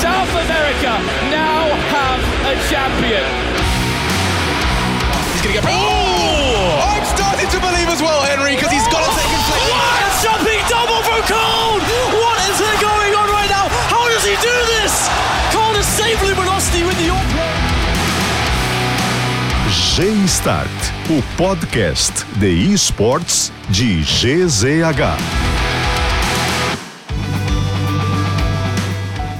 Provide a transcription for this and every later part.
South America now have a champion. He's going to get. Oh! I'm starting to believe as well, Henry, because he's got a second place. What a jumping double from Cole! What is going on right now? How does he do this? Cole has saved Luminosity with the G-Start, o podcast de esportes de GZH.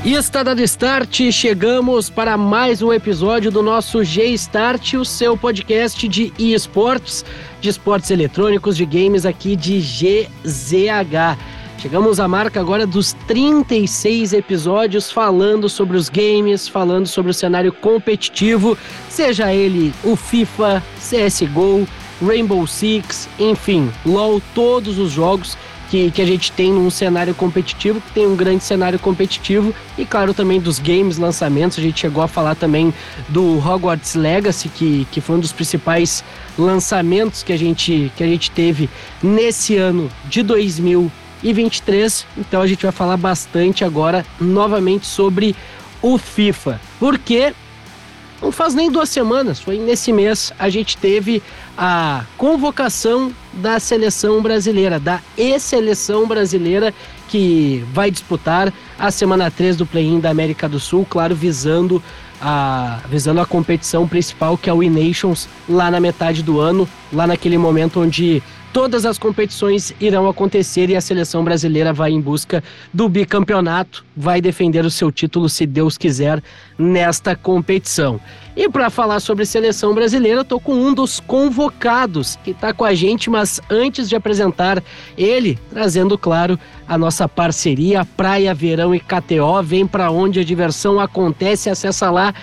E está dado start, chegamos para mais um episódio do nosso G-Start, o seu podcast de esportes, de esportes eletrônicos, de games aqui de GZH. Chegamos à marca agora dos 36 episódios falando sobre os games, falando sobre o cenário competitivo, seja ele o FIFA, CSGO, Rainbow Six, enfim, LoL, todos os jogos que, que a gente tem num cenário competitivo, que tem um grande cenário competitivo, e claro também dos games lançamentos. A gente chegou a falar também do Hogwarts Legacy, que, que foi um dos principais lançamentos que a gente, que a gente teve nesse ano de 2023. Então a gente vai falar bastante agora novamente sobre o FIFA. Porque não faz nem duas semanas, foi nesse mês, a gente teve a convocação da seleção brasileira, da e-seleção brasileira, que vai disputar a semana 3 do play-in da América do Sul, claro, visando a, visando a competição principal, que é o E-Nations, lá na metade do ano, lá naquele momento onde todas as competições irão acontecer e a seleção brasileira vai em busca do bicampeonato, vai defender o seu título, se Deus quiser, nesta competição. E para falar sobre seleção brasileira, tô com um dos convocados que está com a gente, mas antes de apresentar ele, trazendo claro a nossa parceria Praia, Verão e KTO, vem para onde a diversão acontece, acessa lá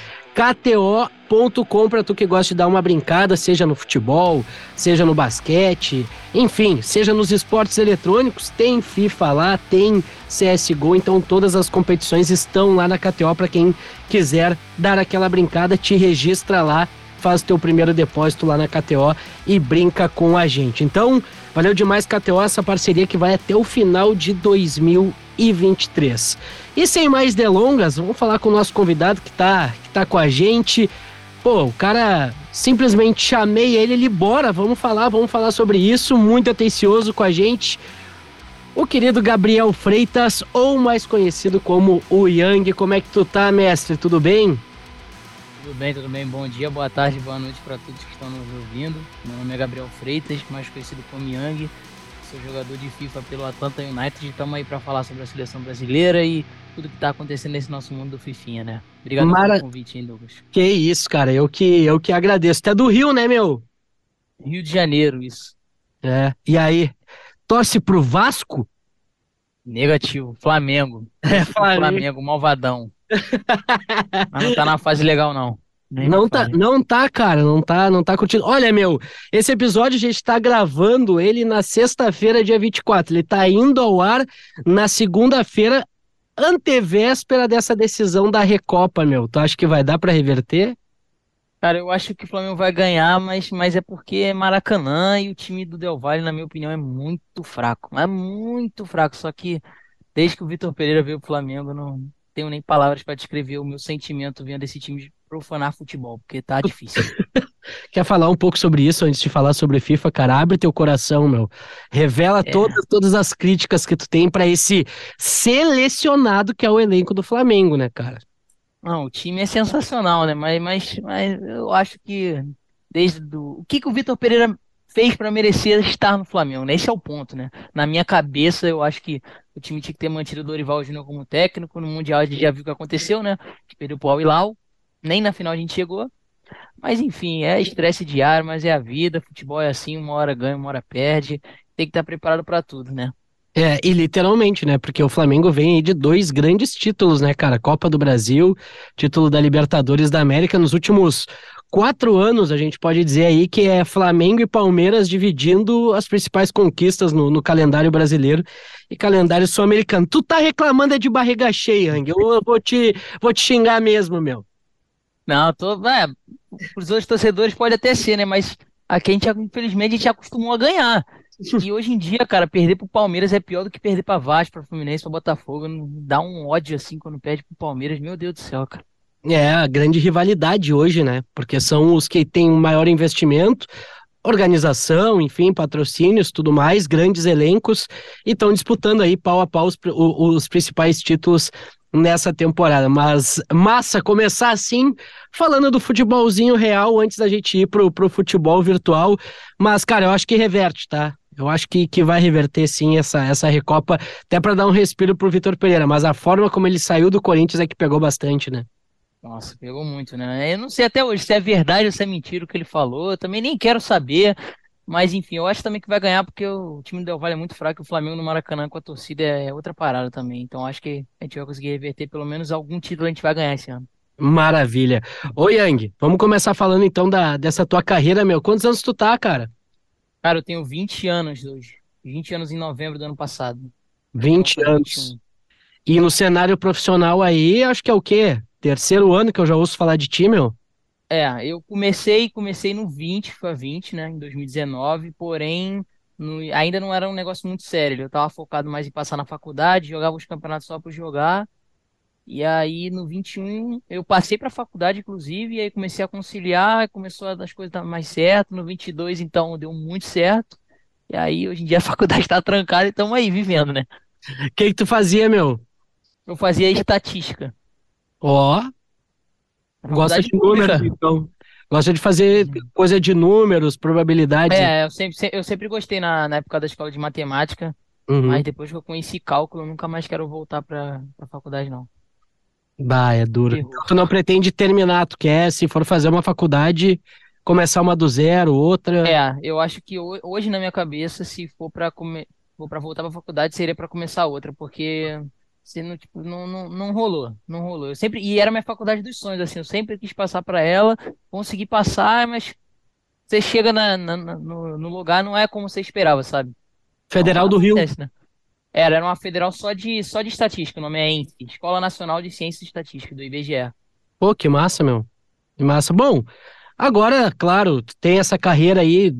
KTO.com para tu que gosta de dar uma brincada, seja no futebol, seja no basquete, enfim, seja nos esportes eletrônicos, tem FIFA lá, tem CSGO, então todas as competições estão lá na KTO para quem quiser dar aquela brincada, te registra lá, faz teu primeiro depósito lá na KTO e brinca com a gente. Então, valeu demais KTO, essa parceria que vai até o final de 2023. E sem mais delongas, vamos falar com o nosso convidado que está que tá com a gente. Pô, o cara simplesmente chamei ele, ele bora, vamos falar, vamos falar sobre isso, muito atencioso com a gente. O querido Gabriel Freitas, ou mais conhecido como o Yang, como é que tu tá, mestre? Tudo bem? Tudo bem, tudo bem. Bom dia, boa tarde, boa noite para todos que estão nos ouvindo. Meu nome é Gabriel Freitas, mais conhecido como Yang. Sou jogador de FIFA pelo Atlanta United. Estamos aí para falar sobre a seleção brasileira e tudo que tá acontecendo nesse nosso mundo do Fifinha, né? Obrigado Mara... pelo convite, hein, Douglas. Que isso, cara. Eu que, eu que agradeço. Tu é do Rio, né, meu? Rio de Janeiro, isso. É. E aí? Torce pro Vasco? Negativo. Flamengo. É, Flamengo. Flamengo, malvadão. Mas não tá na fase legal, não. Nem não tá, não tá, cara, não tá, não tá curtindo. Olha, meu, esse episódio a gente tá gravando ele na sexta-feira, dia 24. Ele tá indo ao ar na segunda-feira, antevéspera dessa decisão da Recopa, meu. Tu acha que vai dar para reverter? Cara, eu acho que o Flamengo vai ganhar, mas, mas é porque é Maracanã e o time do Del Valle, na minha opinião, é muito fraco. É muito fraco. Só que desde que o Vitor Pereira veio pro Flamengo, não tenho nem palavras para descrever o meu sentimento vendo esse time profanar futebol, porque tá difícil. Quer falar um pouco sobre isso antes de falar sobre FIFA, cara? Abre teu coração, meu. Revela é. todas, todas as críticas que tu tem para esse selecionado que é o elenco do Flamengo, né, cara? Não, o time é sensacional, né? Mas, mas, mas eu acho que desde do... o que, que o Vitor Pereira fez para merecer estar no Flamengo, né? Esse é o ponto, né? Na minha cabeça, eu acho que o time tinha que ter mantido o Dorival Júnior como técnico. No Mundial a gente já viu o que aconteceu, né? Que perdeu pro Al-Hilal. Nem na final a gente chegou. Mas enfim, é estresse diário, mas é a vida. Futebol é assim, uma hora ganha, uma hora perde. Tem que estar preparado para tudo, né? É, e literalmente, né? Porque o Flamengo vem aí de dois grandes títulos, né, cara? Copa do Brasil, título da Libertadores da América. Nos últimos quatro anos, a gente pode dizer aí que é Flamengo e Palmeiras dividindo as principais conquistas no, no calendário brasileiro e calendário sul-americano. Tu tá reclamando é de barriga cheia, Ang. Eu vou te, vou te xingar mesmo, meu. Não, tô. É, os outros torcedores pode até ser, né? Mas aqui a gente, infelizmente, a gente acostumou a ganhar. E hoje em dia, cara, perder pro Palmeiras é pior do que perder pra Vasco, pra Fluminense, pra Botafogo. Dá um ódio assim quando perde pro Palmeiras. Meu Deus do céu, cara. É a grande rivalidade hoje, né? Porque são os que têm um maior investimento, organização, enfim, patrocínios, tudo mais, grandes elencos, e estão disputando aí pau a pau os, os, principais títulos nessa temporada. Mas massa começar assim, falando do futebolzinho real antes da gente ir pro, pro futebol virtual. Mas, cara, eu acho que reverte, tá? Eu acho que, que vai reverter sim essa, essa recopa, até para dar um respiro pro Vitor Pereira. Mas a forma como ele saiu do Corinthians é que pegou bastante, né? Nossa, pegou muito, né? Eu não sei até hoje se é verdade ou se é mentira o que ele falou. Eu também nem quero saber. Mas enfim, eu acho também que vai ganhar porque o time do Del Valle é muito fraco e o Flamengo no Maracanã com a torcida é outra parada também. Então acho que a gente vai conseguir reverter pelo menos algum título a gente vai ganhar esse ano. Maravilha. Ô Yang, vamos começar falando então da, dessa tua carreira, meu. Quantos anos tu tá, cara? Cara, eu tenho 20 anos hoje. 20 anos em novembro do ano passado. 20 então, anos. 21. E no cenário profissional aí, acho que é o quê? Terceiro ano que eu já ouço falar de ti, meu? É, eu comecei, comecei no 20, foi a 20, né, em 2019, porém no, ainda não era um negócio muito sério. Eu tava focado mais em passar na faculdade, jogava os campeonatos só por jogar. E aí no 21 eu passei para a faculdade, inclusive, e aí comecei a conciliar, começou a as coisas dar mais certo. No 22, então, deu muito certo. E aí hoje em dia a faculdade está trancada e estamos aí vivendo, né? O que, que tu fazia, meu? Eu fazia estatística. Ó, oh, Gosta de números, então. Gosta de fazer coisa de números, probabilidades. É, eu sempre, eu sempre gostei na, na época da escola de matemática, uhum. mas depois que eu conheci cálculo, eu nunca mais quero voltar para a faculdade, não. Bah, é duro. Então, tu não pretende terminar, tu quer, se for fazer uma faculdade, começar uma do zero, outra. É, eu acho que hoje na minha cabeça, se for para come... for para voltar para a faculdade, seria para começar outra, porque não, tipo, não, não, não rolou, não rolou. Eu sempre, e era minha faculdade dos sonhos, assim, eu sempre quis passar para ela, consegui passar, mas você chega na, na, no, no, lugar, não é como você esperava, sabe? Federal do Rio. Acontece, né? Era, era uma federal só de, só de estatística, o nome é ENSE, Escola Nacional de Ciências e Estatística, do IBGE. Pô, que massa, meu. Que massa. Bom, agora, claro, tem essa carreira aí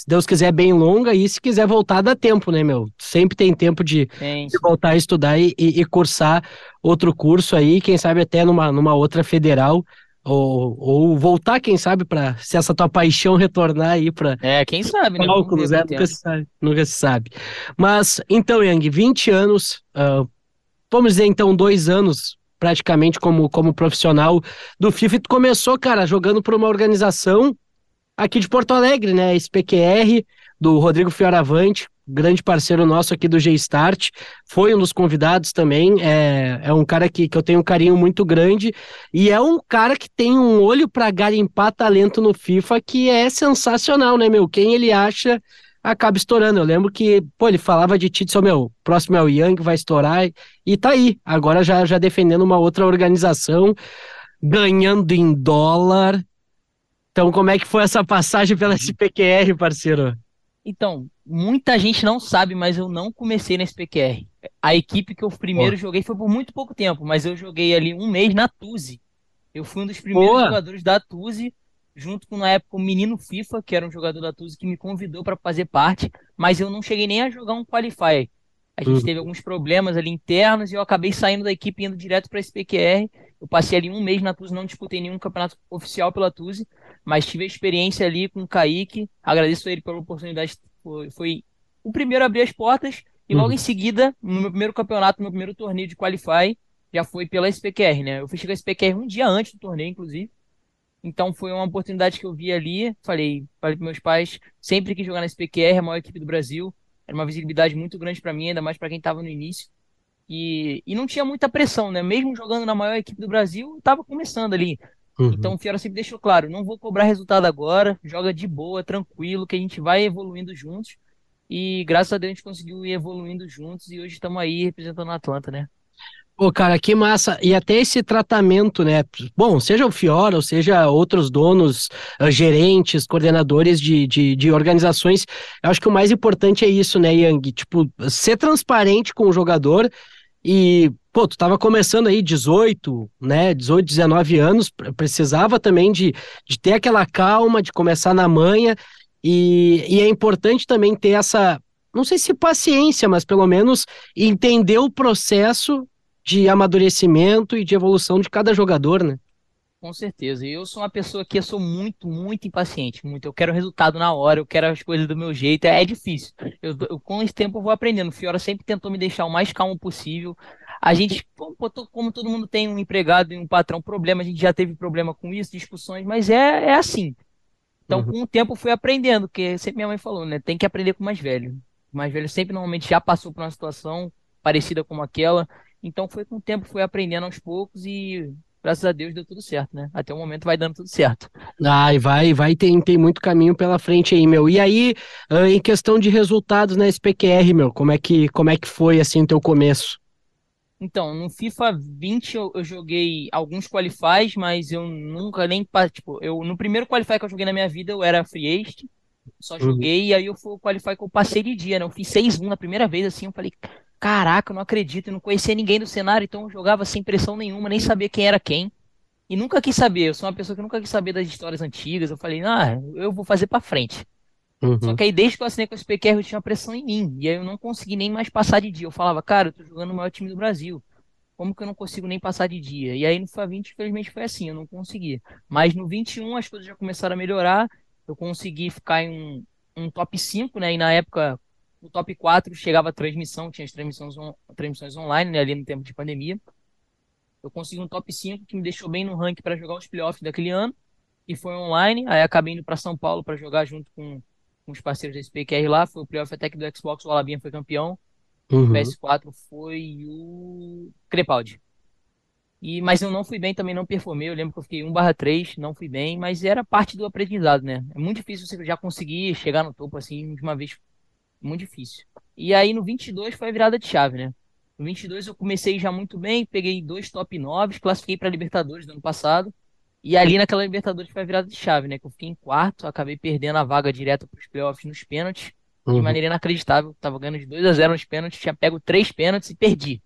se Deus quiser, bem longa, e se quiser voltar, dá tempo, né, meu? Sempre tem tempo de, de voltar a estudar e, e, e, cursar outro curso aí, quem sabe até numa, numa outra federal, ou, ou voltar, quem sabe, para se essa tua paixão retornar aí para. É, quem sabe, né? Cálculos, é, nunca se, sabe, nunca se sabe. Mas, então, Yang, 20 anos, uh, vamos dizer então, dois anos praticamente como, como profissional do FIFA, e tu começou, cara, jogando por uma organização aqui de Porto Alegre, né? SPQR, do Rodrigo Fioravante, grande parceiro nosso aqui do G-Start, foi um dos convidados também, é, é um cara que, que eu tenho um carinho muito grande, e é um cara que tem um olho para garimpar talento no FIFA que é sensacional, né, meu? Quem ele acha acaba estourando. Eu lembro que, pô, ele falava de Tite, meu, próximo é o Young, vai estourar, e tá aí, agora já, já defendendo uma outra organização, ganhando em dólar, então, como é que foi essa passagem pela SPQR, parceiro? Então, muita gente não sabe, mas eu não comecei na SPQR. A equipe que eu primeiro joguei foi por muito pouco tempo, mas eu joguei ali um mês na Tuzi. Eu fui um dos primeiros Boa. jogadores da Tuzi, junto com na época o menino FIFA, que era um jogador da Tuzi que me convidou para fazer parte, mas eu não cheguei nem a jogar um qualify. A gente uhum. teve alguns problemas ali internos e eu acabei saindo da equipe indo direto para a SPQR. Eu passei ali um mês na Tuzi, não disputei nenhum campeonato oficial pela Tuzi, mas tive a experiência ali com o Kaique, agradeço a ele pela oportunidade, foi, foi o primeiro a abrir as portas, e logo uhum. em seguida, no meu primeiro campeonato, no meu primeiro torneio de Qualify, já foi pela SPQR, né? Eu fechei com a SPQR um dia antes do torneio, inclusive. Então foi uma oportunidade que eu vi ali. Falei, falei para meus pais, sempre que jogar na SPQR, a maior equipe do Brasil. Era uma visibilidade muito grande para mim, ainda mais para quem estava no início. E, e não tinha muita pressão, né? Mesmo jogando na maior equipe do Brasil, estava começando ali. Uhum. Então o Fiora sempre deixou claro, não vou cobrar resultado agora, joga de boa, tranquilo, que a gente vai evoluindo juntos. E graças a Deus a gente conseguiu ir evoluindo juntos e hoje estamos aí representando o Atlanta, né? Pô, cara, que massa. E até esse tratamento, né? Bom, seja o Fiora, ou seja outros donos, uh, gerentes, coordenadores de, de, de, organizações, eu acho que o mais importante é isso, né, Yang? Tipo, ser transparente com o jogador e, pô, tu tava começando aí 18, né, 18, 19 anos, precisava também de, de ter aquela calma, de começar na manha, E, e é importante também ter essa, não sei se paciência, mas pelo menos entender o processo de amadurecimento e de evolução de cada jogador, né? Com certeza. E eu sou uma pessoa que eu sou muito, muito impaciente. Muito. Eu quero resultado na hora, eu quero as coisas do meu jeito. É, é difícil. Eu, eu, com esse tempo eu vou aprendendo. O Fiora sempre tentou me deixar o mais calmo possível. A gente, como todo mundo tem um empregado e um patrão, problema, a gente já teve problema com isso, discussões, mas é, é assim. Então, uhum. com o tempo, eu fui aprendendo, que sempre minha mãe falou, né? Tem que aprender com o mais velho. O mais velho sempre normalmente já passou por uma situação parecida com aquela. Então, foi com o tempo, fui aprendendo aos poucos e graças a Deus deu tudo certo, né? Até o momento vai dando tudo certo. Ah, e vai, vai, tem, tem muito caminho pela frente aí, meu. E aí, em questão de resultados na SPQR, meu, como é que, como é que foi, assim, o teu começo? Então, no FIFA 20 eu, eu, joguei alguns qualifies, mas eu nunca nem, tipo, eu no primeiro qualify que eu joguei na minha vida eu era free agent, só uhum. joguei, uhum. e aí eu fui o qualify que eu passei de dia, né? Eu fiz 6-1 na primeira vez, assim, eu falei, caraca, eu não acredito, eu não conhecia ninguém do cenário, então eu jogava sem pressão nenhuma, nem sabia quem era quem. E nunca quis saber, eu sou uma pessoa que nunca quis saber das histórias antigas, eu falei, ah, eu vou fazer para frente. Uhum. Só que aí desde que eu assinei com o SPQR eu tinha pressão em mim, e aí eu não consegui nem mais passar de dia. Eu falava, cara, eu tô jogando no maior time do Brasil, como que eu não consigo nem passar de dia? E aí no FIFA 20, infelizmente, foi assim, eu não consegui. Mas no 21 as coisas já começaram a melhorar, eu consegui ficar em um, um top 5, né, e na época no top 4 chegava a transmissão, tinha as transmissões, on, transmissões online, né, ali no tempo de pandemia. Eu consegui um top 5 que me deixou bem no ranking para jogar os playoffs daquele ano, e foi online. Aí acabei indo para São Paulo para jogar junto com, com, os parceiros da SPQR lá. Foi o playoff até que do Xbox, o Alabinha foi campeão. Uhum. O PS4 foi o Crepaldi. E, mas eu não fui bem, também não performei. Eu lembro que eu fiquei 1/3, não fui bem, mas era parte do aprendizado, né? É muito difícil você já conseguir chegar no topo assim de uma vez muito difícil. E aí no 22 foi a virada de chave, né? No 22 eu comecei já muito bem, peguei dois top 9, classifiquei para Libertadores do ano passado. E ali naquela Libertadores foi a virada de chave, né? Que eu fiquei em quarto, acabei perdendo a vaga direto para os playoffs nos pênaltis. Uhum. De maneira inacreditável. Tava ganhando de 2 a 0 nos pênaltis, tinha pego três pênaltis e perdi.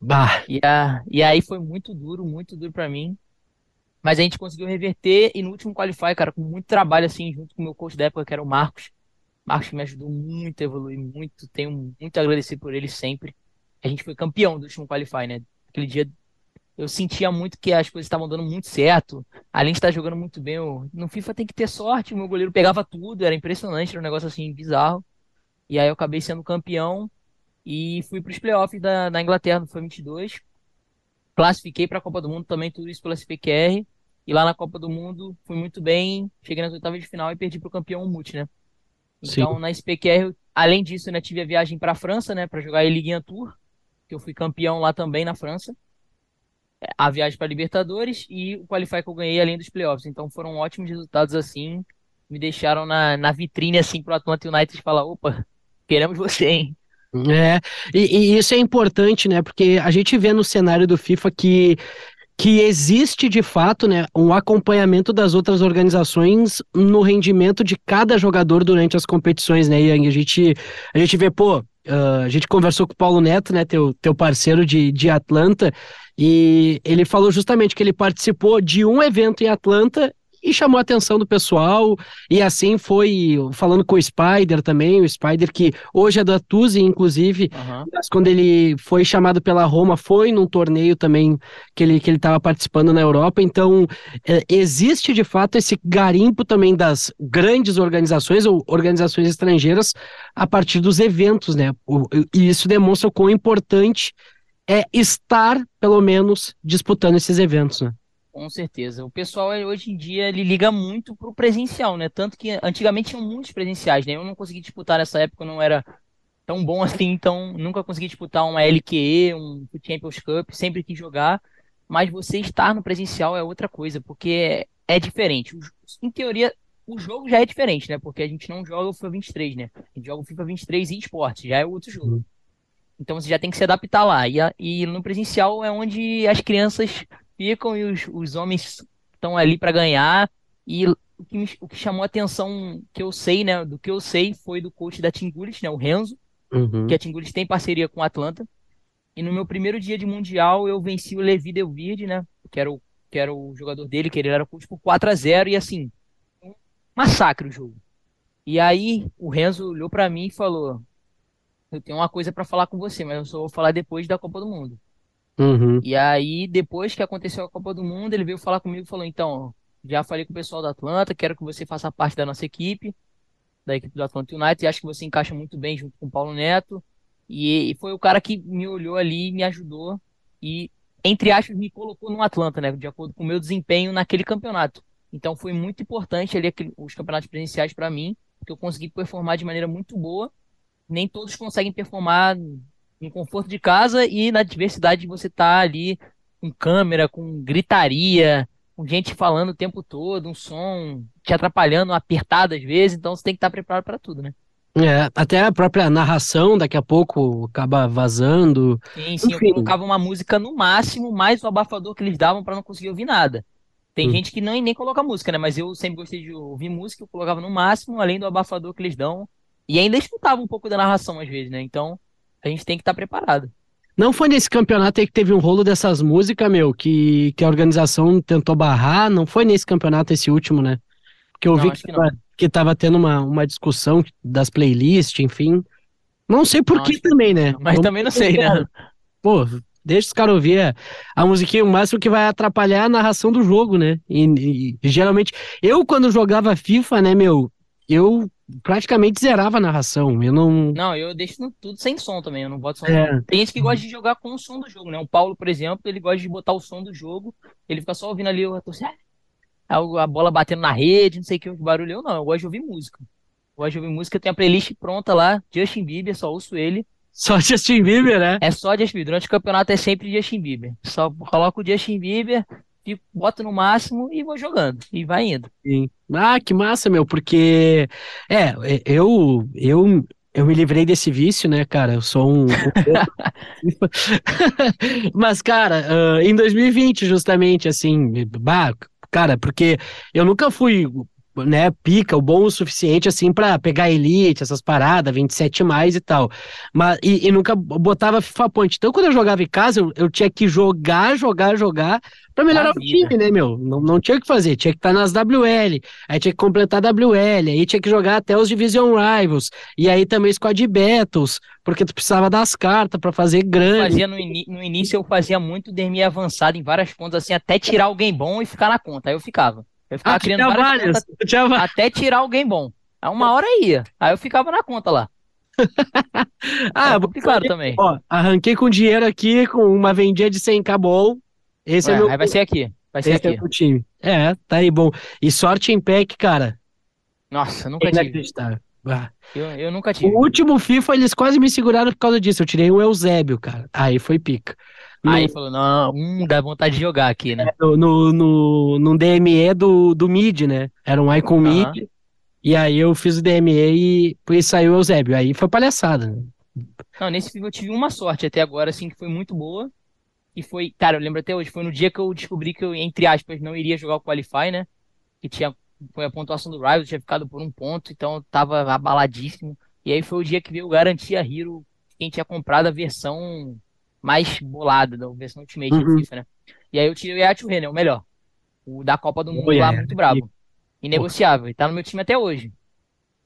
Bah. E, a, e aí foi muito duro, muito duro para mim. Mas a gente conseguiu reverter e no último qualify, cara, com muito trabalho assim, junto com o meu coach da época, que era o Marcos, Marcos me ajudou muito a evoluir, muito, tenho muito a agradecer por ele sempre. A gente foi campeão do último Qualify, né? Aquele dia eu sentia muito que as coisas estavam dando muito certo. Além de estar jogando muito bem, eu... no FIFA tem que ter sorte, o meu goleiro pegava tudo, era impressionante, era um negócio assim bizarro. E aí eu acabei sendo campeão e fui para os playoffs da, da Inglaterra no FIFA 22. Classifiquei para a Copa do Mundo também, tudo isso pela SPQR. E lá na Copa do Mundo fui muito bem, cheguei nas oitavas de final e perdi para o campeão Mute, né? Então, Sim. na SPQR, além disso, né, tive a viagem para a França, né, para jogar a Ligue Tour, que eu fui campeão lá também na França. A viagem para Libertadores e o Qualify que eu ganhei além dos playoffs. Então, foram ótimos resultados assim. Me deixaram na, na vitrine assim pro Atlanta United falar: opa, queremos você, hein? É, e, e, isso é importante, né? Porque a gente vê no cenário do FIFA que que existe de fato né, um acompanhamento das outras organizações no rendimento de cada jogador durante as competições, né, Yang? A gente, a gente vê, pô, uh, a gente conversou com o Paulo Neto, né, teu, teu parceiro de, de Atlanta, e ele falou justamente que ele participou de um evento em Atlanta e chamou a atenção do pessoal. E assim foi falando com o Spider também, o Spider que hoje é da Tuzi, inclusive, uhum. mas quando ele foi chamado pela Roma, foi num torneio também que ele que ele estava participando na Europa. Então, é, existe de fato esse garimpo também das grandes organizações ou organizações estrangeiras a partir dos eventos, né? O, e isso demonstra o quão importante é estar, pelo menos, disputando esses eventos, né? Com certeza. O pessoal hoje em dia ele liga muito pro presencial, né? Tanto que antigamente tinham muitos presenciais, né? Eu não consegui disputar nessa época, não era tão bom assim, então nunca consegui disputar uma LQE, um Champions Cup, sempre quis jogar, mas você estar no presencial é outra coisa, porque é, diferente. Em teoria, o jogo já é diferente, né? Porque a gente não joga o FIFA 23, né? A gente joga o FIFA 23 e esporte, já é outro jogo. Uhum. Então você já tem que se adaptar lá. E, e no presencial é onde as crianças ficam e os, os homens estão ali para ganhar. E o que, me, o que chamou a atenção que eu sei, né? Do que eu sei foi do coach da Tingulis, né? O Renzo, uhum. que a Tingulis tem parceria com o Atlanta. E no meu primeiro dia de Mundial eu venci o Levi Delvirde, né? Que era o, que era o jogador dele, que ele era coach por 4 a 0 e assim, um massacre o jogo. E aí o Renzo olhou pra mim e falou: Eu tenho uma coisa pra falar com você, mas eu só vou falar depois da Copa do Mundo. Uhum. E aí, depois que aconteceu a Copa do Mundo, ele veio falar comigo e falou: Então, já falei com o pessoal da Atlanta, quero que você faça parte da nossa equipe, da equipe do Atlanta United, e acho que você encaixa muito bem junto com o Paulo Neto. E, e foi o cara que me olhou ali, me ajudou e, entre aspas, me colocou no Atlanta, né? De acordo com o meu desempenho naquele campeonato. Então foi muito importante ali os campeonatos presenciais para mim, porque eu consegui performar de maneira muito boa. Nem todos conseguem performar no conforto de casa e na diversidade de você estar ali com câmera, com gritaria, com gente falando o tempo todo, um som te atrapalhando, apertado às vezes, então você tem que estar preparado para tudo, né? É, até a própria narração daqui a pouco acaba vazando. Sim, sim, eu Enfim. colocava uma música no máximo, mais o abafador que eles davam para não conseguir ouvir nada. Tem Hum. gente que nem, nem coloca música, né? Mas eu sempre gostei de ouvir música, eu colocava no máximo, além do abafador que eles dão. E ainda escutava um pouco da narração às vezes, né? Então a gente tem que estar preparado. Não foi nesse campeonato aí que teve um rolo dessas músicas, meu, que, que a organização tentou barrar? Não foi nesse campeonato esse último, né? Porque eu Não, vi que que tava, que tava tendo uma, uma discussão das playlists, enfim. Não sei por Não, que também, né? Mas Vamos também não sei, né? Pô, deixa os caras ouvir a, a musiquinha, o máximo que vai atrapalhar é a narração do jogo, né? E, e geralmente, eu quando jogava FIFA, né, meu, eu praticamente zerava a narração. Eu não. Não, eu deixo tudo sem som também, eu não boto som. É. Tem gente que gosta de jogar com o som do jogo, né? O Paulo, por exemplo, ele gosta de botar o som do jogo, ele fica só ouvindo ali o torcida, a a bola batendo na rede, não sei o que, o barulho. Eu não, eu gosto de ouvir música. Eu gosto de ouvir música, eu tenho a playlist pronta lá, Justin Bieber, só ouço ele. Só Justin Bieber, né? É só Justin Bieber. Durante o campeonato é sempre Justin Bieber. Só coloco o Justin Bieber, fico, boto no máximo e vou jogando. E vai indo. Sim. Ah, que massa, meu, porque é, eu eu eu me livrei desse vício, né, cara? Eu sou um, um Mas, cara, ah, em 2020, justamente, assim, bah, cara, porque eu nunca fui, né, pica, o bom o suficiente, assim, pra pegar elite, essas paradas, 27 mais e tal. Mas, e, e nunca botava FIFA Point. Então, quando eu jogava em casa, eu, eu tinha que jogar, jogar, jogar pra melhorar o time, né, meu? Não, não tinha o que fazer, tinha que estar nas WL, aí tinha que completar WL, aí tinha que jogar até os Division Rivals, e aí também Squad Battles, porque tu precisava das cartas pra fazer grande. Fazia no, no início eu fazia muito dermi avançado em várias contas, assim, até tirar alguém bom e ficar na conta. Aí eu ficava. Eu ficava Ah, criando tinha várias várias, tinha até tirar alguém bom. Aí uma hora ia. Aí eu ficava na conta lá. Ah, é complicado fazer- também. Ó, arranquei com dinheiro aqui, com uma vendinha de 100k bom. Esse é, Ué, meu, aí vai ser aqui. Vai ser esse é aqui. meu time. É, tá aí bom. E sorte em pack, cara. Nossa, nunca tive. Ah. Eu, eu nunca tive. O último FIFA, eles quase me seguraram por causa disso. Eu tirei um Eusébio, cara. Aí foi pica. No, Aí falou, não, hum, dá vontade de jogar aqui, né? no, no, no, no DME do, do mid, né? Era um Icon Aham. mid. E aí eu fiz o DME e, e saiu o Eusébio. Aí foi palhaçada, né? Não, nesse eu tive uma sorte até agora, assim, que foi muito boa. E foi, cara, eu lembro até hoje, foi no dia que eu descobri que eu, entre aspas, não iria jogar o Qualify, né? Que tinha, foi a pontuação do Rivals, tinha ficado por um ponto, então eu tava abaladíssimo. E aí foi o dia que veio garantir a Hero, quem tinha comprado a versão mais bolada, da versão Ultimate Uhum. do FIFA, né? E aí eu tirei o Yachty Renner, o melhor. O da Copa do Mundo Oh, lá, yeah. muito brabo. Inegociável, e tá no meu time até hoje.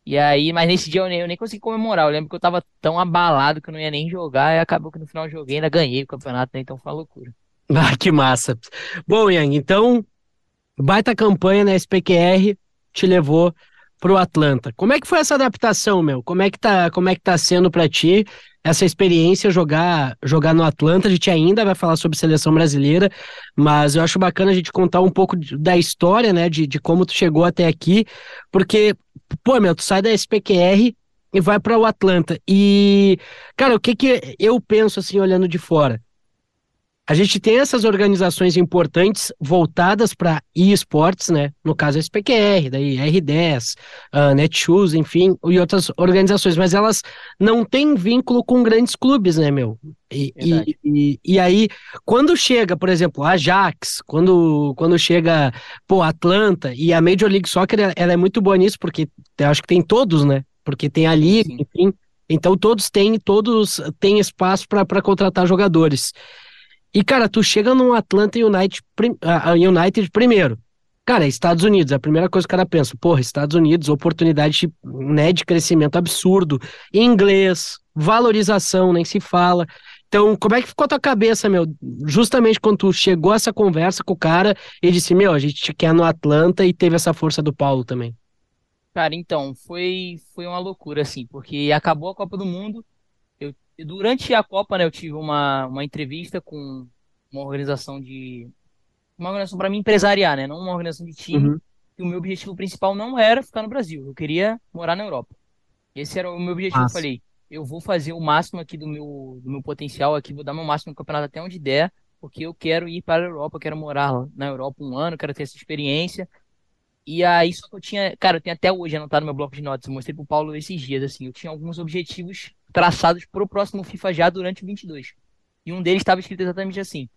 E aí, mas nesse dia eu nem, eu nem consegui comemorar. Eu lembro que eu tava tão abalado que eu não ia nem jogar. E acabou que no final eu joguei, ainda ganhei o campeonato, né? Então foi uma loucura. Ah, que massa. Bom, Yang, então, baita campanha na SPQR te levou pro Atlanta. Como é que foi essa adaptação, meu? Como é que tá, como é que tá sendo pra ti essa experiência jogar jogar no Atlanta? A gente ainda vai falar sobre seleção brasileira, mas eu acho bacana a gente contar um pouco da história, né, de, de como tu chegou até aqui, porque, pô, meu, tu sai da SPQR e vai para o Atlanta. E, cara, o que que eu penso assim olhando de fora? A gente tem essas organizações importantes voltadas para esportes, né? No caso, a SPQR, daí R10, a Netshoes, enfim, e outras organizações, mas elas não têm vínculo com grandes clubes, né, meu? E, e, e, e aí, quando chega, por exemplo, a Ajax, quando, quando chega, pô, Atlanta, e a Major League Soccer, ela- é muito boa nisso, porque eu acho que tem todos, né? Porque tem a Liga, enfim. Então todos têm, todos têm espaço para contratar jogadores. E, cara, tu chega num Atlanta United, ah, ah, United primeiro. Cara, Estados Unidos, a primeira coisa que o cara pensa, porra, Estados Unidos, oportunidade né, de crescimento absurdo, inglês, valorização, nem se fala. Então, como é que ficou a tua cabeça, meu? Justamente quando tu chegou essa conversa com o cara e disse, meu, a gente te quer no Atlanta e teve essa força do Paulo também. Cara, então, foi, foi uma loucura, assim, porque acabou a Copa do Mundo. Durante a Copa, né, eu tive uma, uma entrevista com uma organização de. Uma organização para mim empresariar, né? Não uma organização de time. Uhum. E o meu objetivo principal não era ficar no Brasil. Eu queria morar na Europa. Esse era o meu objetivo. Nossa. Eu falei, eu vou fazer o máximo aqui do meu, do meu potencial aqui, vou dar meu máximo no campeonato até onde der, porque eu quero ir para a Europa, eu quero morar na Europa um ano, quero ter essa experiência. E aí, só que eu tinha, cara, eu tenho até hoje anotado no meu bloco de notas, eu mostrei pro Paulo esses dias, assim, eu tinha alguns objetivos traçados pro próximo FIFA já durante o 22. E um deles estava escrito exatamente assim: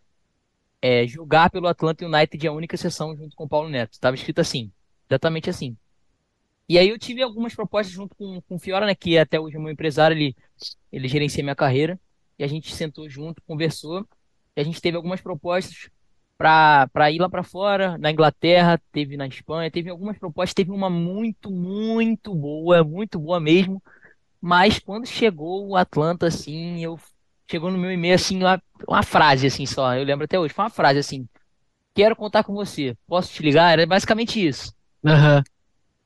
é, jogar pelo Atlanta United é a única sessão junto com o Paulo Neto. Estava escrito assim, exatamente assim. E aí eu tive algumas propostas junto com, com o Fiora, né, que até hoje é meu empresário, ele, ele gerencia minha carreira. E a gente sentou junto, conversou. E a gente teve algumas propostas para ir lá para fora, na Inglaterra, teve na Espanha, teve algumas propostas, teve uma muito, muito boa, muito boa mesmo. Mas quando chegou o Atlanta, assim, eu chegou no meu e-mail assim uma, uma frase assim só, eu lembro até hoje, foi uma frase assim: "Quero contar com você. Posso te ligar?" Era basicamente isso. Uhum.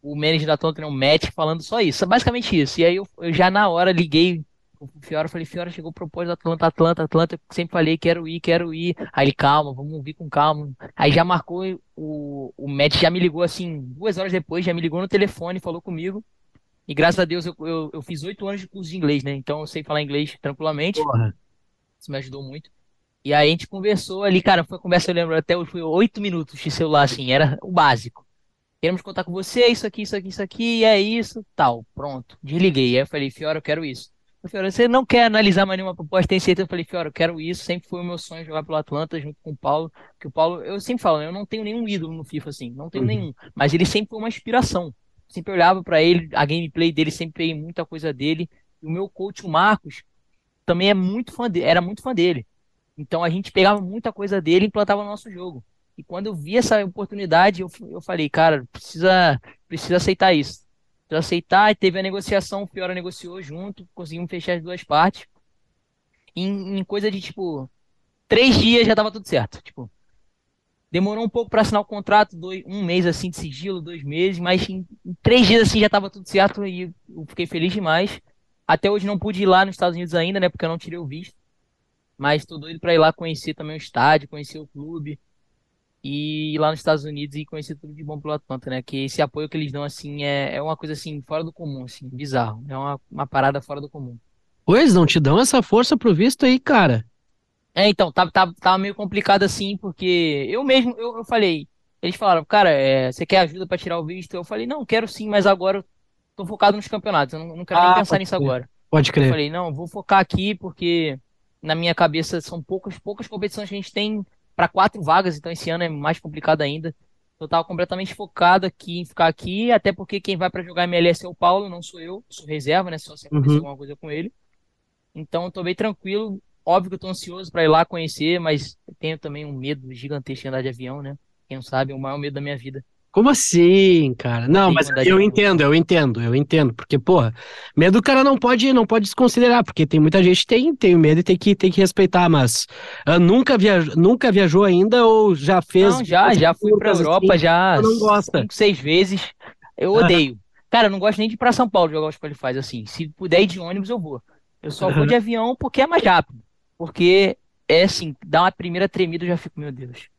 O manager da Atlanta, né, o Matt, falando só isso, basicamente isso. E aí eu, eu já na hora liguei o Fiora, falei, Fiora, chegou o propósito Atlanta, Atlanta, Atlanta, eu sempre falei, quero ir, quero ir. Aí ele, calma, vamos vir com calma. Aí já marcou, o, o Matt já me ligou assim, duas horas depois, já me ligou no telefone, falou comigo. E graças a Deus eu, eu, eu fiz oito anos de curso de inglês, né? Então eu sei falar inglês tranquilamente. Porra. Isso me ajudou muito. E aí a gente conversou ali, cara, foi uma conversa, eu lembro, até hoje foi oito minutos de celular, assim, era o básico. Queremos contar com você, isso aqui, isso aqui, isso aqui, é isso, tal, pronto. Desliguei. Aí eu falei, Fiora, eu quero isso. Fiora, você não quer analisar mais nenhuma proposta, tem certeza? Eu falei, Fiora, eu quero isso. Sempre foi o meu sonho jogar pelo Atlanta junto com o Paulo. Que o Paulo, eu sempre falo, eu não tenho nenhum ídolo no FIFA, assim, não tenho uhum. nenhum. Mas ele sempre foi uma inspiração. Sempre olhava para ele, a gameplay dele, sempre peguei muita coisa dele. E o meu coach, o Marcos, também é muito fã de, era muito fã dele. Então a gente pegava muita coisa dele e implantava no nosso jogo. E quando eu vi essa oportunidade, eu, eu falei, cara, precisa, precisa aceitar isso para aceitar, e teve a negociação, o Fiora negociou junto, conseguimos fechar as duas partes. Em, em coisa de, tipo, três dias já tava tudo certo. Tipo, demorou um pouco para assinar o contrato, dois, um mês assim de sigilo, dois meses, mas em, em, três dias assim já tava tudo certo e eu fiquei feliz demais. Até hoje não pude ir lá nos Estados Unidos ainda, né, porque eu não tirei o visto. Mas tô doido para ir lá conhecer também o estádio, conhecer o clube e ir lá nos Estados Unidos e conhecer tudo de bom pelo Atlanta, né? Que esse apoio que eles dão, assim, é, é uma coisa, assim, fora do comum, assim, bizarro. É uma, uma parada fora do comum. Pois, não te dão essa força pro visto aí, cara. É, então, tava, tá, tá, tava meio complicado assim, porque eu mesmo, eu, eu falei, eles falaram, cara, é, você quer ajuda para tirar o visto? Eu falei, não, quero sim, mas agora eu tô focado nos campeonatos, eu não, não quero ah, nem pensar nisso crer. agora. Pode crer. Eu falei, não, vou focar aqui porque na minha cabeça são poucas, poucas competições que a gente tem para quatro vagas, então esse ano é mais complicado ainda. Eu tava completamente focado aqui em ficar aqui, até porque quem vai para jogar MLS é o Paulo, não sou eu, sou reserva, né? Só se acontecer uhum. alguma coisa com ele. Então eu tô bem tranquilo. Óbvio que eu tô ansioso para ir lá conhecer, mas tenho também um medo gigantesco de andar de avião, né? Quem não sabe, é o maior medo da minha vida. Como assim, cara? Não, mas eu entendo, eu entendo, eu entendo. Porque, porra, medo o cara não pode, não pode desconsiderar, porque tem muita gente que tem, tem medo e tem que, tem que respeitar, mas uh, nunca, viaj, nunca viajou ainda ou já fez? Não, já, já fui pra Europa, assim, já não gosta. cinco, seis vezes. Eu ah. odeio. Cara, eu não gosto nem de ir pra São Paulo jogar os qualifies assim. Se puder ir de ônibus, eu vou. Eu só vou de avião porque é mais rápido. Porque é assim, dá uma primeira tremida, eu já fico, meu Deus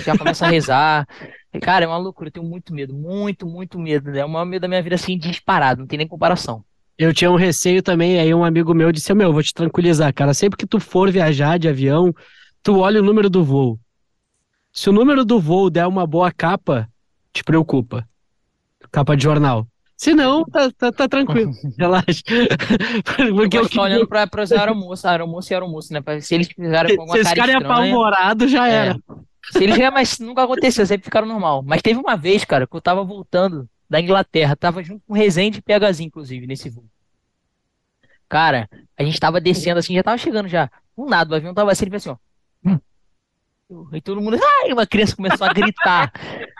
já começa a rezar. Cara, é uma loucura, eu tenho muito medo, muito, muito medo. É o maior medo da minha vida, assim, disparado, não tem nem comparação. Eu tinha um receio também, aí um amigo meu disse, meu, vou te tranquilizar, cara, sempre que tu for viajar de avião, tu olha o número do voo. Se o número do voo der uma boa capa, te preocupa. Capa de jornal. Se não, tá, tá, tá tranquilo. Relaxa. Porque eu ficar olhando para os aeromoços, aeromoço e aeromoço, né? Se eles fizeram com alguma Se esse cara é apavorado, já é. era. Se eles já, mas nunca aconteceu, sempre ficaram normal. Mas teve uma vez, cara, que eu tava voltando da Inglaterra, tava junto com o Rezende e PHzinho, inclusive, nesse voo. Cara, a gente tava descendo assim, já tava chegando já. Um nada, o avião tava assim, ele fez assim, ó. E todo mundo, ai, uma criança começou a gritar.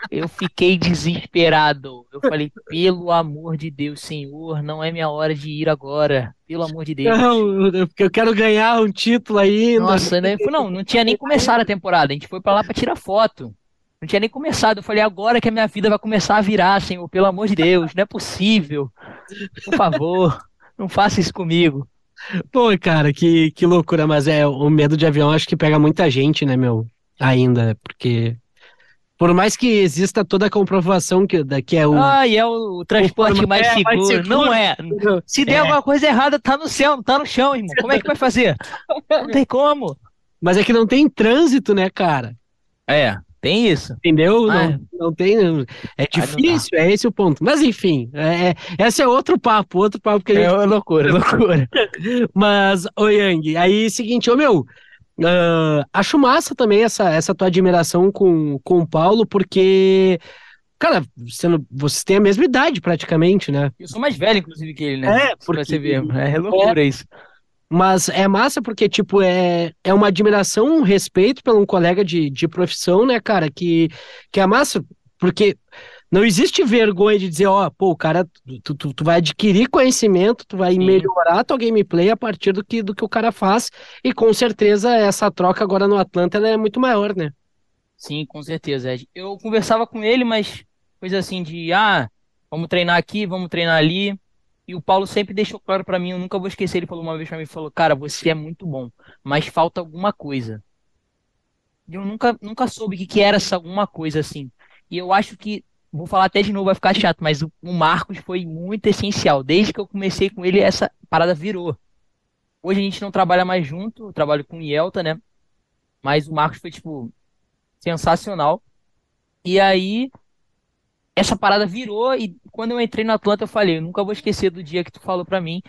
Eu fiquei desesperado. Eu falei, pelo amor de Deus, Senhor, não é minha hora de ir agora. Pelo amor de Deus. Não, porque eu quero ganhar um título ainda. Nossa, né? Não, não tinha nem começado a temporada. A gente foi pra lá pra tirar foto. Não tinha nem começado. Eu falei, agora que a minha vida vai começar a virar, Senhor, pelo amor de Deus, não é possível. Por favor, não faça isso comigo. Pô, cara, que, que loucura, mas é, o medo de avião acho que pega muita gente, né, meu? Ainda, porque por mais que exista toda a comprovação que, que é o. Ah, e é o transporte o mais, é, seguro. mais seguro. Não é. Se der É. alguma coisa errada, tá no céu, não tá no chão, irmão. Como é que vai fazer? Não tem como. Mas é que não tem trânsito, né, cara? É, tem isso. Entendeu? Ah, não, não tem. É difícil, é esse o ponto. Mas enfim, é, é- esse é outro papo, outro papo que a gente É loucura, loucura. Mas, ô Yang, aí seguinte, ô meu, ah, acho massa também essa, essa tua admiração com, com o Paulo, porque, cara, não- vocês têm a mesma idade praticamente, né? Eu sou mais velho, inclusive, que ele, né? É, Pra porque- você ver. É loucura isso. Mas é massa porque, tipo, é, é uma admiração, um respeito pelo um colega de, de profissão, né, cara, que, que é massa, porque não existe vergonha de dizer, ó, pô, o cara, tu, tu, tu vai adquirir conhecimento, tu vai Sim. melhorar tua gameplay a partir do que, do que o cara faz, e com certeza essa troca agora no Atlanta é muito maior, né? Sim, com certeza. Eu conversava com ele, mas coisa assim de, ah, vamos treinar aqui, vamos treinar ali. E o Paulo sempre deixou claro pra mim, eu nunca vou esquecer, ele falou uma vez pra mim, falou, cara, você é muito bom, mas falta alguma coisa. E eu nunca, nunca soube o que, que era essa alguma coisa assim. E eu acho que, vou falar até de novo, vai ficar chato, mas o, o Marcos foi muito essencial. Desde que eu comecei com ele, essa parada virou. Hoje a gente não trabalha mais junto, eu trabalho com o Ielta, né? Mas o Marcos foi, tipo, sensacional. E aí, essa parada virou, e quando eu entrei no Atlanta, eu falei, eu nunca vou esquecer do dia que tu falou pra mim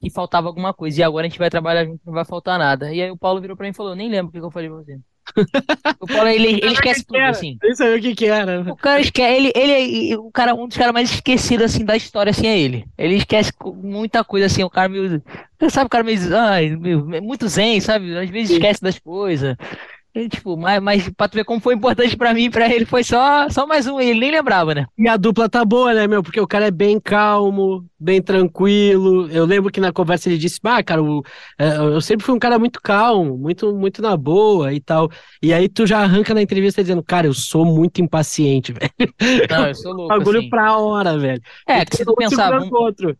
que faltava alguma coisa, e agora a gente vai trabalhar junto, não vai faltar nada. E aí o Paulo virou pra mim e falou, nem lembro o que que eu falei pra você. O Paulo, ele, ele esquece tudo, assim. Nem sabia o que que era. O cara esquece, ele, ele é o cara, um dos caras mais esquecidos assim da história assim é ele. Ele esquece muita coisa assim, o cara meio, sabe, o cara meio, ai, meio- é muito zen, sabe? Às vezes esquece das coisas. E, tipo, mas, mas pra tu ver como foi importante pra mim e pra ele, foi só, só mais um, ele nem lembrava, né? E a dupla tá boa, né, meu? Porque o cara é bem calmo, bem tranquilo. Eu lembro que na conversa ele disse, ah, cara, o- é, eu sempre fui um cara muito calmo, muito, muito na boa e tal. E aí tu já arranca na entrevista dizendo, cara, eu sou muito impaciente, velho. Não, eu sou louco, Bagulho assim. pra hora, velho. É, que se tu pensar, vamos- outro.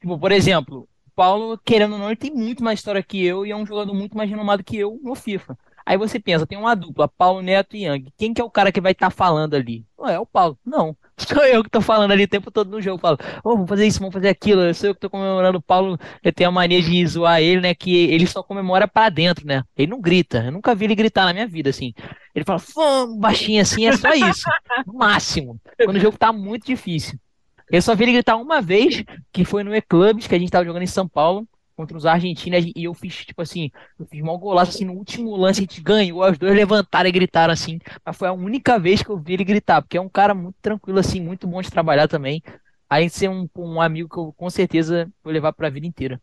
tipo, por exemplo, o Paulo, querendo ou não, ele tem muito mais história que eu e é um jogador muito mais renomado que eu no FIFA. Aí você pensa, tem uma dupla, Paulo Neto e Yang. Quem que é o cara que vai estar falando ali? Não é o Paulo. Não. Sou eu que tô falando ali o tempo todo no jogo. Falo, ô, vamos fazer isso, vamos fazer aquilo. Eu sou eu que tô comemorando o Paulo. Eu tenho a mania de zoar ele, né? Que ele só comemora pra dentro, né? Ele não grita. Eu nunca vi ele gritar na minha vida, assim. Ele fala, baixinho assim, é só isso. No máximo. Quando o jogo tá muito difícil. Eu só vi ele gritar uma vez, que foi no E-Clubs, que a gente tava jogando em São Paulo, contra os argentinos, e eu fiz, tipo assim, eu fiz mal golaço, assim, no último lance a gente ganhou, os dois levantaram e gritaram, assim, mas foi a única vez que eu vi ele gritar, porque é um cara muito tranquilo, assim, muito bom de trabalhar também, além de ser um, um amigo que eu com certeza vou levar pra vida inteira.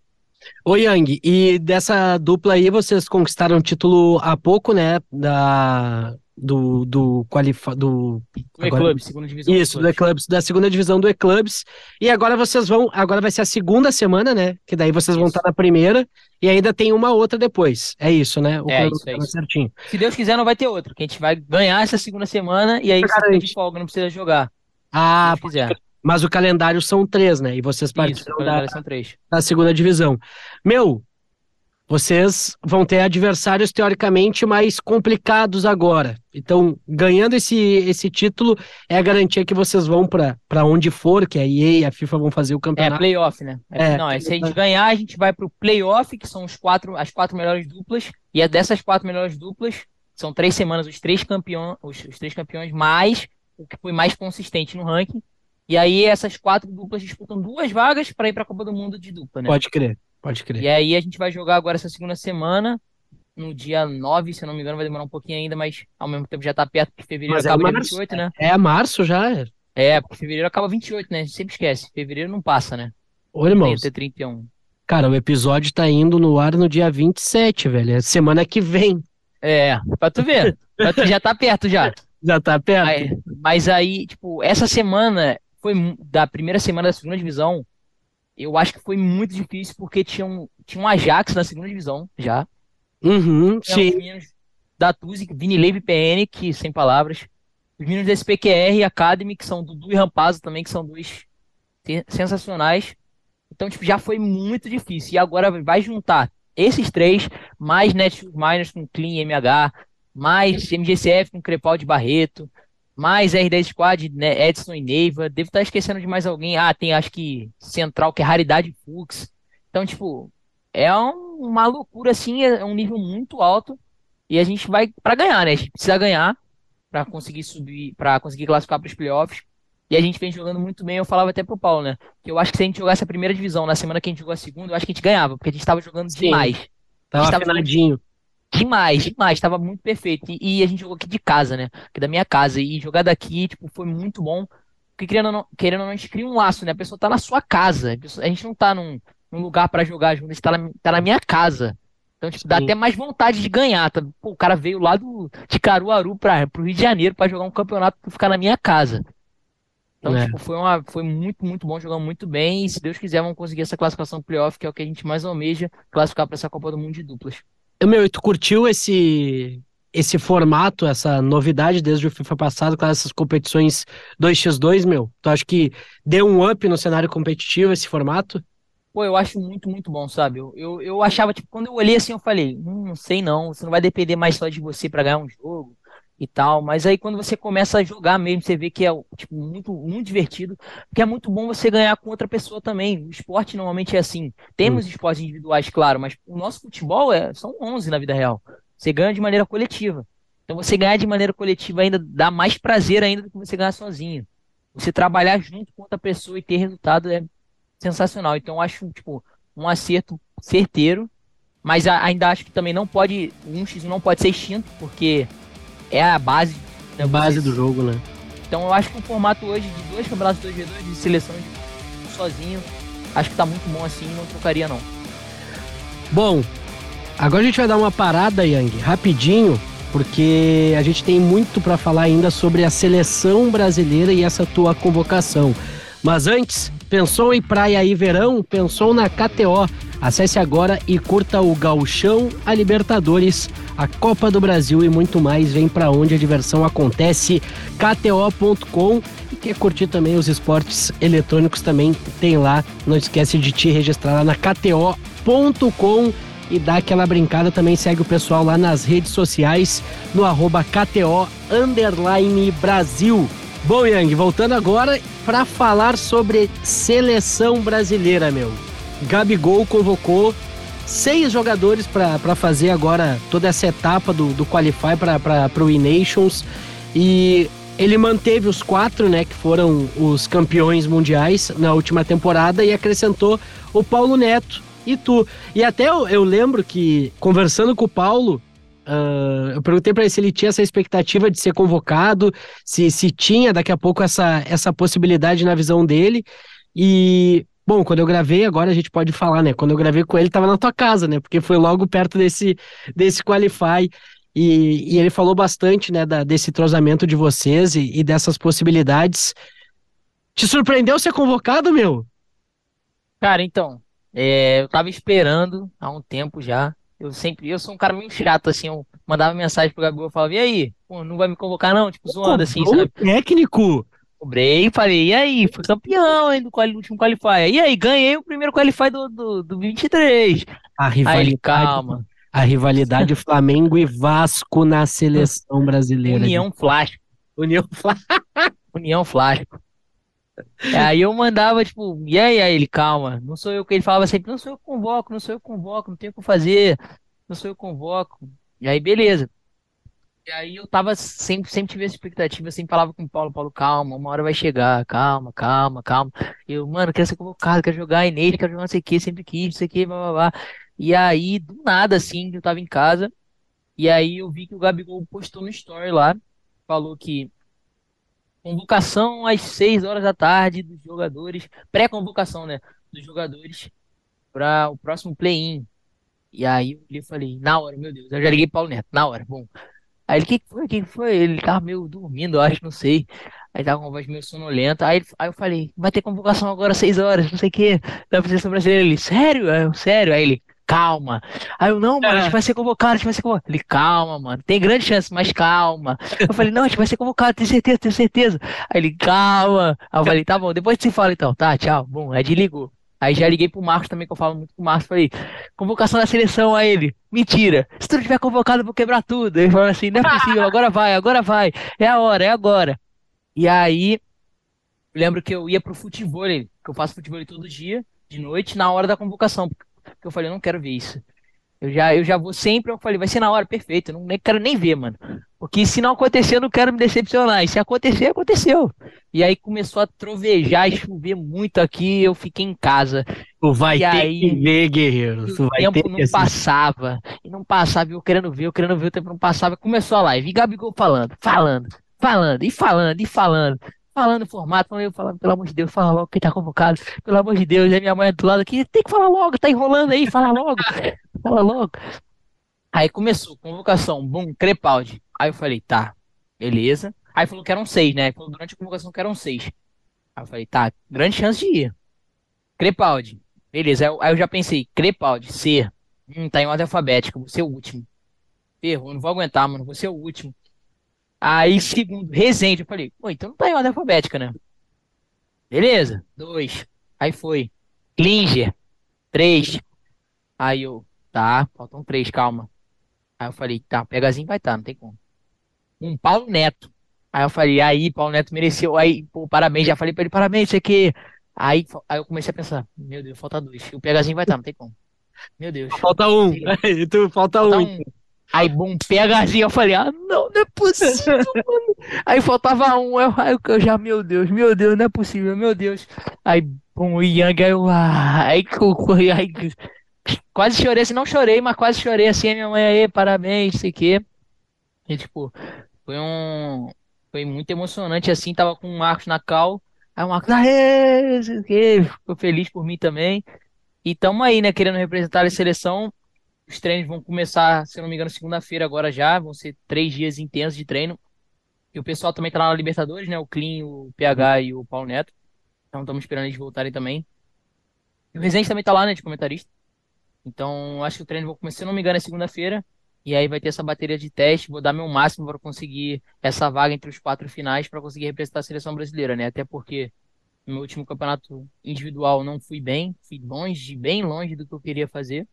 Ô, Yang, e dessa dupla aí vocês conquistaram o título há pouco, né? Da, do, do, qualifa, do E-Clubs, segunda divisão. Isso, do E-Clubs, da segunda divisão do E-Clubs. E agora vocês vão. Agora vai ser a segunda semana, né? Que daí vocês vão Isso. estar na primeira e ainda tem uma outra depois. É isso, né? O É, isso, é isso. certinho. Se Deus quiser, não vai ter outro, que a gente vai ganhar essa segunda semana, e aí Já você de folga, não precisa jogar, Ah, se quiser. mas o calendário são três, né? E vocês Isso, participam da, são três. da segunda divisão. Meu, vocês vão ter adversários teoricamente mais complicados agora. Então, ganhando esse, esse título é a garantia que vocês vão para onde for, que a EA e a FIFA vão fazer o É, campeonato. playoff, né? É, É, não, é, se a gente ganhar, a gente vai pro playoff, que são os quatro, as quatro melhores duplas, e é dessas quatro melhores duplas, são três semanas, os três campeões, os, os três campeões, mais o que foi mais consistente no ranking. E aí essas quatro duplas disputam duas vagas para ir para a Copa do Mundo de dupla, né? Pode crer, pode crer. E aí a gente vai jogar agora essa segunda semana, no dia 9, se eu não me engano, vai demorar um pouquinho ainda, mas ao mesmo tempo já tá perto, porque fevereiro Mas é acaba dia março. 28, né? É março já? é? É, porque fevereiro acaba 28, né? A gente sempre esquece. Fevereiro não passa, né? Irmãos, Tem até 31. cara, o episódio tá indo no ar no dia 27, velho. É semana que vem. É, pra tu ver. Pra tu já tá perto já. Já tá perto? Aí- mas aí, tipo, essa semana foi da primeira semana da segunda divisão. Eu acho que foi muito difícil porque tinha um, tinha um Ajax na segunda divisão já. Uhum, Tinha os sim. meninos da Tuzi, Vini Leiva e PN, que sem palavras. Os meninos da SPQR e Academy, que são Dudu e Rampazzo também, que são dois sensacionais. Então, tipo, já foi muito difícil. E agora vai juntar esses três, mais Netshoes Miners com Clean MH, mais MGCF com Crepaldi Barreto, mais R10 Squad, né, Edson e Neiva. Devo estar esquecendo de mais alguém. Ah, tem acho que Central, que é Raridade Fux. Então, tipo, é um- uma loucura assim, é um nível muito alto. E a gente vai pra ganhar, né? A gente precisa ganhar pra conseguir subir, pra conseguir classificar para os playoffs. E a gente vem jogando muito bem. Eu falava até pro Paulo, né? Que eu acho que se a gente jogasse a primeira divisão na semana que a gente jogou a segunda, eu acho que a gente ganhava, porque a gente tava jogando Sim. demais. Tava Estava afinadinho. Demais, demais, tava muito perfeito. E, e a gente jogou aqui de casa, né? Aqui da minha casa. E jogar daqui, tipo, foi muito bom. Porque querendo ou não, querendo ou não, a gente cria um laço, né? A pessoa tá na sua casa. A, pessoa- a gente não tá num, num lugar pra jogar junto, a gente tá na, tá na minha casa. Então, tipo, dá Sim. até mais vontade de ganhar. Tá? Pô, o cara veio lá do, de Caruaru pra, pro Rio de Janeiro pra jogar um campeonato pra ficar na minha casa. Então, É. tipo, foi, uma, foi muito, muito bom, jogamos muito bem. E se Deus quiser, vamos conseguir essa classificação playoff, que é o que a gente mais almeja, classificar pra essa Copa do Mundo de duplas. Meu, e tu curtiu esse esse formato, essa novidade desde o FIFA passado com essas competições 2x2, meu? Tu acha que deu um up no cenário competitivo esse formato? Pô, eu acho muito, muito bom, sabe? Eu, eu, eu achava, tipo, quando eu olhei assim, eu falei, hum, não sei não, você não vai depender mais só de você pra ganhar um jogo e tal. Mas aí quando você começa a jogar mesmo, você vê que é, tipo, muito, muito divertido, porque é muito bom você ganhar com outra pessoa também. O esporte normalmente é assim. Temos esportes individuais, claro, mas o nosso futebol é, são 11 na vida real. Você ganha de maneira coletiva. Então você ganhar de maneira coletiva ainda dá mais prazer ainda do que você ganhar sozinho. Você trabalhar junto com outra pessoa e ter resultado é sensacional. Então eu acho, tipo, um acerto certeiro, mas ainda acho que também não pode, o 1x1 não pode ser extinto, porque é a base. né, A base do jogo, né? Então eu acho que o formato hoje de dois campeonatos 2v2 de seleção de sozinho, acho que tá muito bom assim, não trocaria não. Bom, agora a gente vai dar uma parada, Yang, rapidinho, porque a gente tem muito para falar ainda sobre a seleção brasileira e essa tua convocação. Mas antes, pensou em praia e verão? Pensou na KTO. Acesse agora e curta o Gauchão, a Libertadores, a Copa do Brasil e muito mais. Vem para onde a diversão acontece. KTO.com e quer curtir também os esportes eletrônicos também tem lá. Não esquece de te registrar lá na KTO.com e dá aquela brincada. Também segue o pessoal lá nas redes sociais no arroba KTO Brasil. Bom, Yang, voltando agora para falar sobre seleção brasileira, meu. Gabigol convocou seis jogadores para fazer agora toda essa etapa do, do Qualify para o E-Nations e ele manteve os quatro, né, que foram os campeões mundiais na última temporada e acrescentou o Paulo Neto e tu. E até eu, eu lembro que, conversando com o Paulo, ah, eu perguntei para ele se ele tinha essa expectativa de ser convocado, se, se tinha daqui a pouco essa, essa possibilidade na visão dele. E, bom, quando eu gravei, agora a gente pode falar, né? Quando eu gravei com ele, tava na tua casa, né? Porque foi logo perto desse, desse Qualify. E, e ele falou bastante, né, da, desse entrosamento de vocês e, e dessas possibilidades. Te surpreendeu ser convocado, meu? Cara, então, é, eu tava esperando há um tempo já. Eu sempre, eu sou um cara meio chato, assim, eu mandava mensagem pro Gabigol, eu falava, e aí? Pô, não vai me convocar não? Tipo, zoando assim, sabe? técnico. Cobrei, falei, e aí? Fui campeão, hein, do, quali- do último Qualify. E aí, ganhei o primeiro Qualify do, do, do 23. A Aí rivalidade, ele, calma, a rivalidade Flamengo e Vasco na seleção brasileira. União Flasco, União Fla- União Flasco. Aí eu mandava, tipo, e aí, aí ele, calma, não sou eu que ele falava sempre, não sou eu que convoco, não sou eu que convoco, não tenho o que fazer, não sou eu que convoco. E aí, beleza. E aí eu tava sempre, sempre tive essa expectativa, sempre falava com o Paulo, Paulo, calma, uma hora vai chegar, calma, calma, calma. Eu, mano, quero ser convocado, quero jogar nele, quero jogar não sei o que, sempre quis, não sei o que, blá, blá, blá. E aí, do nada, assim, eu tava em casa, e aí eu vi que o Gabigol postou no story lá, falou que convocação às 6 horas da tarde dos jogadores, pré-convocação, né, dos jogadores para o próximo play-in. E aí eu falei, na hora, meu Deus, eu já liguei Paulo Neto, na hora, bom. Aí ele, o que que foi? O que que foi? Ele tava meio dormindo, eu acho, não sei. Aí tava com uma voz meio sonolenta. Aí, aí eu falei, vai ter convocação agora às 6 horas, não sei o quê, da seleção brasileira. Ele, sério? Aí eu, sério? Aí ele, calma. Aí eu, não, mano, a gente vai ser convocado, a gente vai ser convocado. Ele, calma, mano, tem grande chance, mas calma. Eu falei, não, a gente vai ser convocado, tenho certeza, tenho certeza. Aí ele, calma. Aí eu falei, tá bom, depois você fala então, tá, tchau. Bom, aí desligou. Aí já liguei pro Marcos também, que eu falo muito com o Marcos. Falei, convocação da seleção a ele. Mentira. Se tu não tiver convocado, eu vou quebrar tudo. Ele falou assim, não é possível, agora vai, agora vai. É a hora, é agora. E aí, lembro que eu ia pro futebol, que eu faço futebol todo dia, de noite, na hora da convocação. Porque eu falei, eu não quero ver isso. Eu já, eu já vou sempre, eu falei, vai ser na hora, perfeito. Eu não nem, quero nem ver, mano. Porque se não acontecer, eu não quero me decepcionar. E se acontecer, aconteceu. E aí começou a trovejar e chover muito aqui, eu fiquei em casa. Tu vai E ter aí, que ver, guerreiro. Tu O tempo não passava. E não passava, eu querendo ver, eu querendo ver, o tempo não passava. Começou a live. E Gabigol falando, falando, falando, e falando, e falando. Falando o formato, eu falando, pelo amor de Deus, fala logo quem tá convocado. Pelo amor de Deus, aí minha mãe do lado aqui, tem que falar logo, tá enrolando aí, fala logo, fala logo. Aí começou, convocação, bum, Crepaldi. Aí eu falei, tá, beleza. Aí falou que eram seis, né? Falou durante a convocação que eram seis. Aí eu falei, tá, grande chance de ir. Crepaldi, beleza. Aí eu, já pensei, Crepaldi, C. Hum, tá em ordem alfabética, vou ser o último. Ferrou, não vou aguentar, mano, vou ser o último. Aí, segundo, Rezende, eu falei, pô, então não tá em ordem alfabética, né? Beleza, dois. Aí foi. Klinger, três. Aí eu, tá, faltam três, calma. Aí eu falei, tá, Pegazinho vai tá, não tem como. Um Paulo Neto. Aí eu falei, aí, Paulo Neto mereceu. Aí, pô, parabéns, já falei pra ele, parabéns, sei que. Aí, aí eu comecei a pensar, meu Deus, falta dois. O Pegazinho vai tá, não tem como. Meu Deus. Falta um. tu, falta Falta um. um. Aí, bom, PHzinho, eu falei, ah, não, não é possível, mano. Aí faltava um, eu, aí eu já, meu Deus, meu Deus, não é possível, meu Deus. Aí, bom, o Yang, aí eu, ah, aí, co- aí, quase chorei, assim, não chorei, mas quase chorei, assim, a minha mãe, aí, parabéns, sei que. E, tipo, foi um, foi muito emocionante, assim, tava com o Marcos na cal, aí o Marcos, aê, ficou feliz por mim também. E tamo aí, né, querendo representar a seleção. Os treinos vão começar, se não me engano, segunda-feira agora já. Vão ser três dias intensos de treino. E o pessoal também tá lá na Libertadores, né? O Clean, o PH e o Paulo Neto. Então estamos esperando eles voltarem também. E o Rezende também tá lá, né? De comentarista. Então acho que o treino vai começar, se não me engano, é segunda-feira. E aí vai ter essa bateria de teste. Vou dar meu máximo para conseguir essa vaga entre os quatro finais para conseguir representar a seleção brasileira, né? Até porque no meu último campeonato individual não fui bem. Fui longe, bem longe do que eu queria fazer.